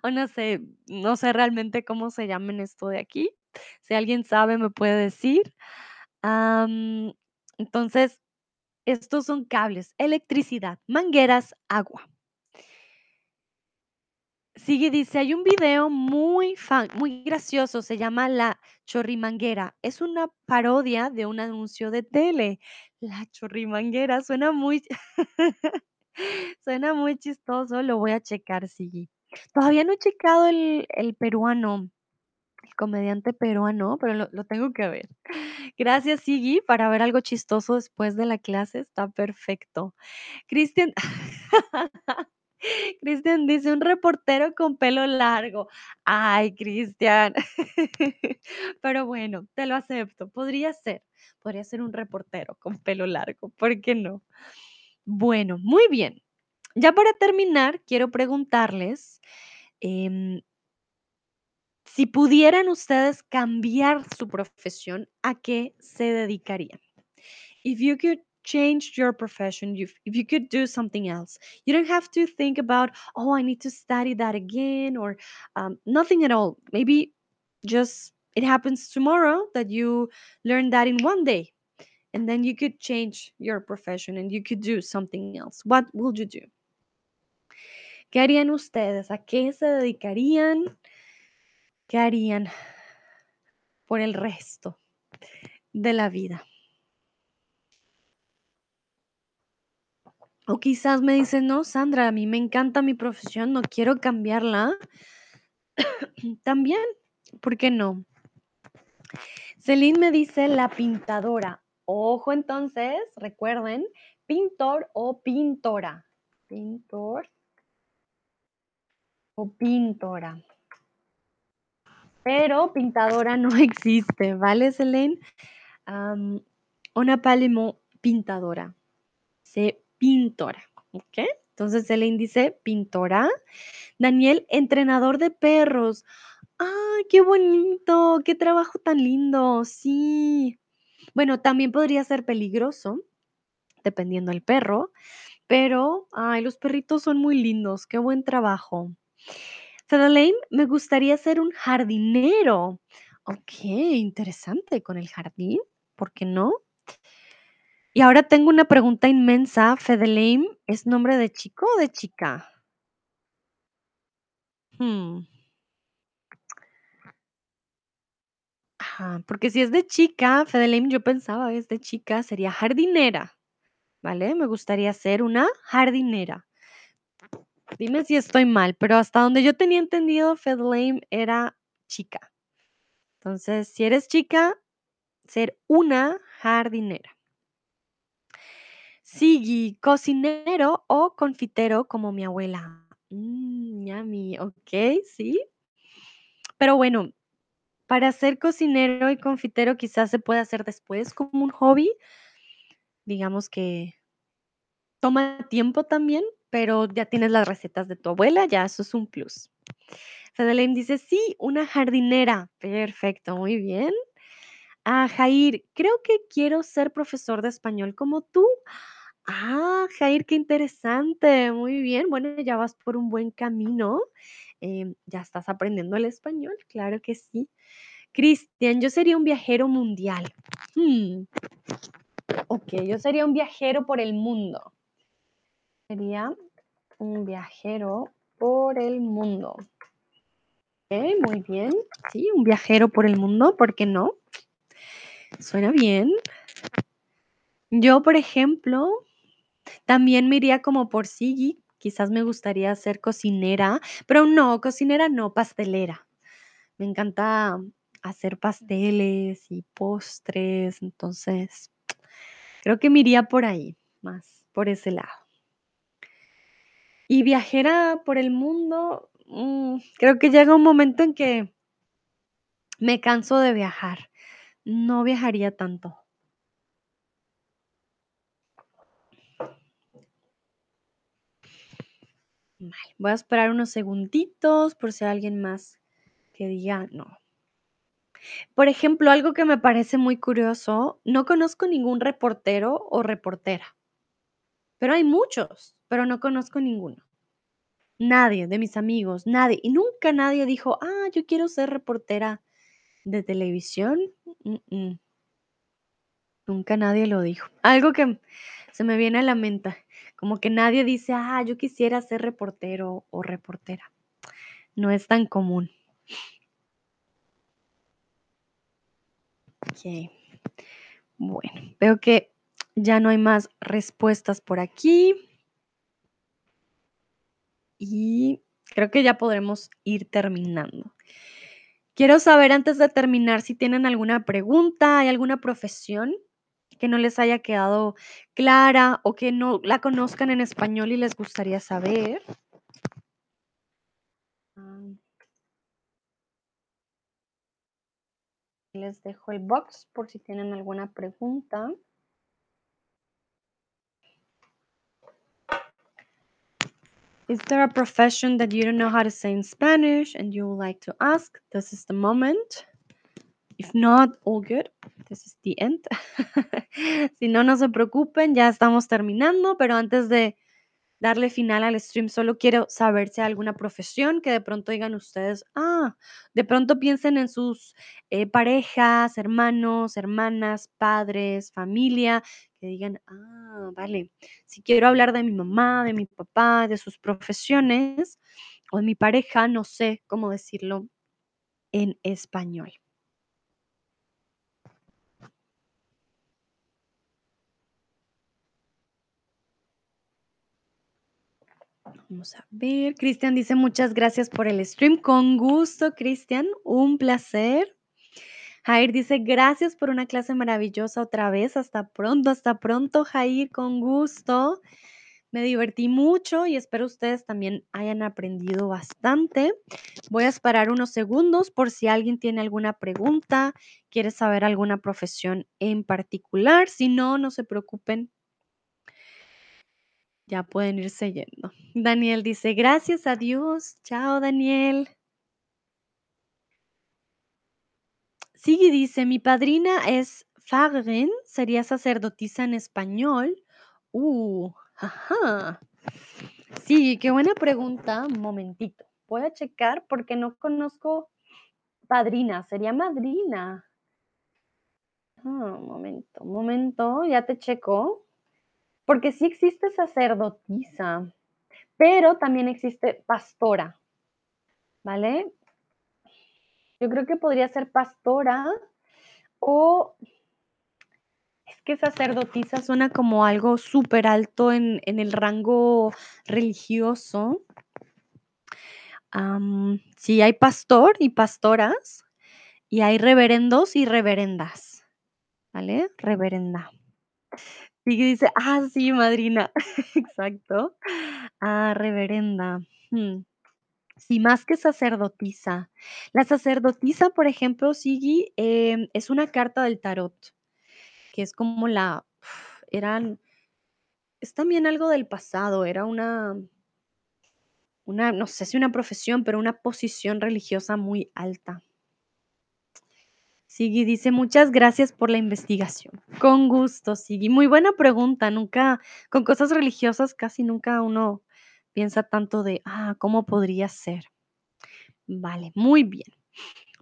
no sé, no sé realmente cómo se llaman esto de aquí. Si alguien sabe, me puede decir. entonces, estos son cables, electricidad, mangueras, agua. Sigue, dice, hay un video muy, fan, muy gracioso, se llama La Chorrimanguera. Es una parodia de un anuncio de tele. La Chorrimanguera suena muy, suena muy chistoso, lo voy a checar, Sigui. Todavía no he checado el, peruano, el comediante peruano, pero lo, lo tengo que ver. Gracias, Sigui, para ver algo chistoso después de la clase, está perfecto. Cristian, Cristian dice, un reportero con pelo largo. Ay, Cristian. Pero bueno, te lo acepto. Podría ser, podría ser un reportero con pelo largo. ¿Por qué no? Bueno, muy bien. Ya para terminar, quiero preguntarles em, si pudieran ustedes cambiar su profesión, ¿a qué se dedicarían? If you could change your profession, if, if you could do something else, you don't have to think about, oh, I need to study that again or um, nothing at all. Maybe just it happens tomorrow that you learn that in one day and then you could change your profession and you could do something else. What would you do? ¿Qué harían ustedes? ¿A qué se dedicarían? ¿Qué harían por el resto de la vida? O quizás me dicen, no, Sandra, a mí me encanta mi profesión, no quiero cambiarla. También, ¿por qué no? Celine me dice la pintadora. Ojo entonces, recuerden, pintor o pintora. Pintor o pintora. Pero pintadora no existe, ¿vale, Celine? una palimo pintadora. Se pintora, ¿ok? Entonces Celine dice pintora. Daniel, entrenador de perros. ¡Ay, qué bonito! ¡Qué trabajo tan lindo! Sí. Bueno, también podría ser peligroso, dependiendo del perro, pero, ay, los perritos son muy lindos. ¡Qué buen trabajo! Fedelaine, me gustaría ser un jardinero. Ok, interesante con el jardín. ¿Por qué no? Y ahora tengo una pregunta inmensa. Fedelaine, ¿es nombre de chico o de chica? Hmm. Porque si es de chica, Fedelaine, yo pensaba, es de chica, sería jardinera, ¿vale? Me gustaría ser una jardinera. Dime si estoy mal, pero hasta donde yo tenía entendido, Fedelaine era chica. Entonces, si eres chica, ser una jardinera. Sigui, cocinero o confitero como mi abuela. Mm, ok, sí. Pero bueno, para ser cocinero y confitero quizás se puede hacer después como un hobby. Digamos que toma tiempo también, pero ya tienes las recetas de tu abuela, ya eso es un plus. Fedelaine dice, sí, una jardinera. Perfecto, muy bien. Ah, Jair, creo que quiero ser profesor de español como tú. Ah, Jair, qué interesante. Muy bien. Bueno, ya vas por un buen camino. Em, ya estás aprendiendo el español, claro que sí. Cristian, yo sería un viajero mundial. Hmm. Ok, yo sería un viajero por el mundo. Sería un viajero por el mundo. muy bien. Sí, un viajero por el mundo, ¿por qué no? Suena bien. Yo, por ejemplo, también me iría como por Siggy, quizás me gustaría ser cocinera, pero no, cocinera no, pastelera. Me encanta hacer pasteles y postres, entonces creo que me iría por ahí, más por ese lado. Y viajera por el mundo, mm, creo que llega un momento en que me canso de viajar. No viajaría tanto. Voy a esperar unos segunditos por si hay alguien más que diga no. Por ejemplo, algo que me parece muy curioso, no conozco ningún reportero o reportera. Pero hay muchos, pero no conozco ninguno. Nadie de mis amigos, nadie. Y nunca nadie dijo, ah, yo quiero ser reportera de televisión. Nunca nadie lo dijo. Algo que se me viene a la mente, como que nadie dice, ah, yo quisiera ser reportero o reportera. No es tan común. Ok. Bueno, veo que ya no hay más respuestas por aquí. Y creo que ya podremos ir terminando. Quiero saber antes de terminar si tienen alguna pregunta, hay alguna profesión que no les haya quedado clara o que no la conozcan en español y les gustaría saber. Ah. Les dejo el box por si tienen alguna pregunta. Is there a profession that you don't know how to say in Spanish and you would like to ask? This is the moment. If not, all good. This is the end. si no, no se preocupen, ya estamos terminando, pero antes de darle final al stream, solo quiero saber si hay alguna profesión que de pronto digan ustedes, ah, de pronto piensen en sus eh, parejas, hermanos, hermanas, padres, familia, que digan, ah, vale, si quiero hablar de mi mamá, de mi papá, de sus profesiones o de mi pareja, no sé cómo decirlo en español. Vamos a ver. Cristian dice muchas gracias por el stream. Con gusto, Cristian. Un placer. Jair dice gracias por una clase maravillosa otra vez. Hasta pronto, hasta pronto, Jair. Con gusto. Me divertí mucho y espero ustedes también hayan aprendido bastante. Voy a esperar unos segundos por si alguien tiene alguna pregunta, quiere saber alguna profesión en particular. Si no, no se preocupen, ya pueden irse yendo. Daniel dice, gracias a Dios. Chao, Daniel. Sigue dice, mi padrina es Fagren, sería sacerdotisa en español. Uh, ajá. Sí, qué buena pregunta. Un momentito. Voy a checar porque no conozco padrina, sería madrina. Ah, un momento, un momento, ya te checo. Porque sí existe sacerdotisa, pero también existe pastora, ¿vale? Yo creo que podría ser pastora o es que sacerdotisa suena como algo súper alto en, el rango religioso. sí, hay pastor y pastoras y hay reverendos y reverendas, ¿vale? Reverenda. Y dice, ah, sí, madrina, exacto. Ah, reverenda. Hmm. Sí, más que sacerdotisa. La sacerdotisa, por ejemplo, Sigui, em, es una carta del tarot, que es como la, eran, es también algo del pasado, era una, una, no sé si una profesión, pero una posición religiosa muy alta. Sigui dice, muchas gracias por la investigación. Con gusto, Sigui. Muy buena pregunta. Nunca, con cosas religiosas, casi nunca uno piensa tanto de, ah, ¿cómo podría ser? Vale, muy bien.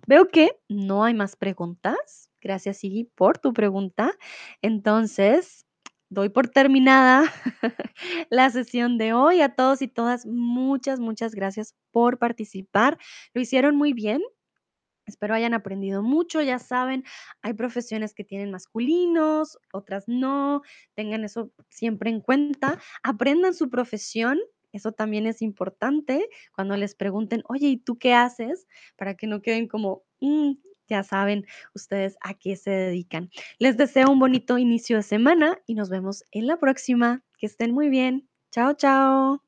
Veo que no hay más preguntas. Gracias, Sigui, por tu pregunta. Entonces, doy por terminada la sesión de hoy. A todos y todas, muchas, muchas gracias por participar. Lo hicieron muy bien. Espero hayan aprendido mucho, ya saben, hay profesiones que tienen masculinos, otras no, tengan eso siempre en cuenta, aprendan su profesión, eso también es importante cuando les pregunten, oye, ¿y tú qué haces? Para que no queden como, mm, ya saben ustedes a qué se dedican. Les deseo un bonito inicio de semana y nos vemos en la próxima. Que estén muy bien. Chao, chao.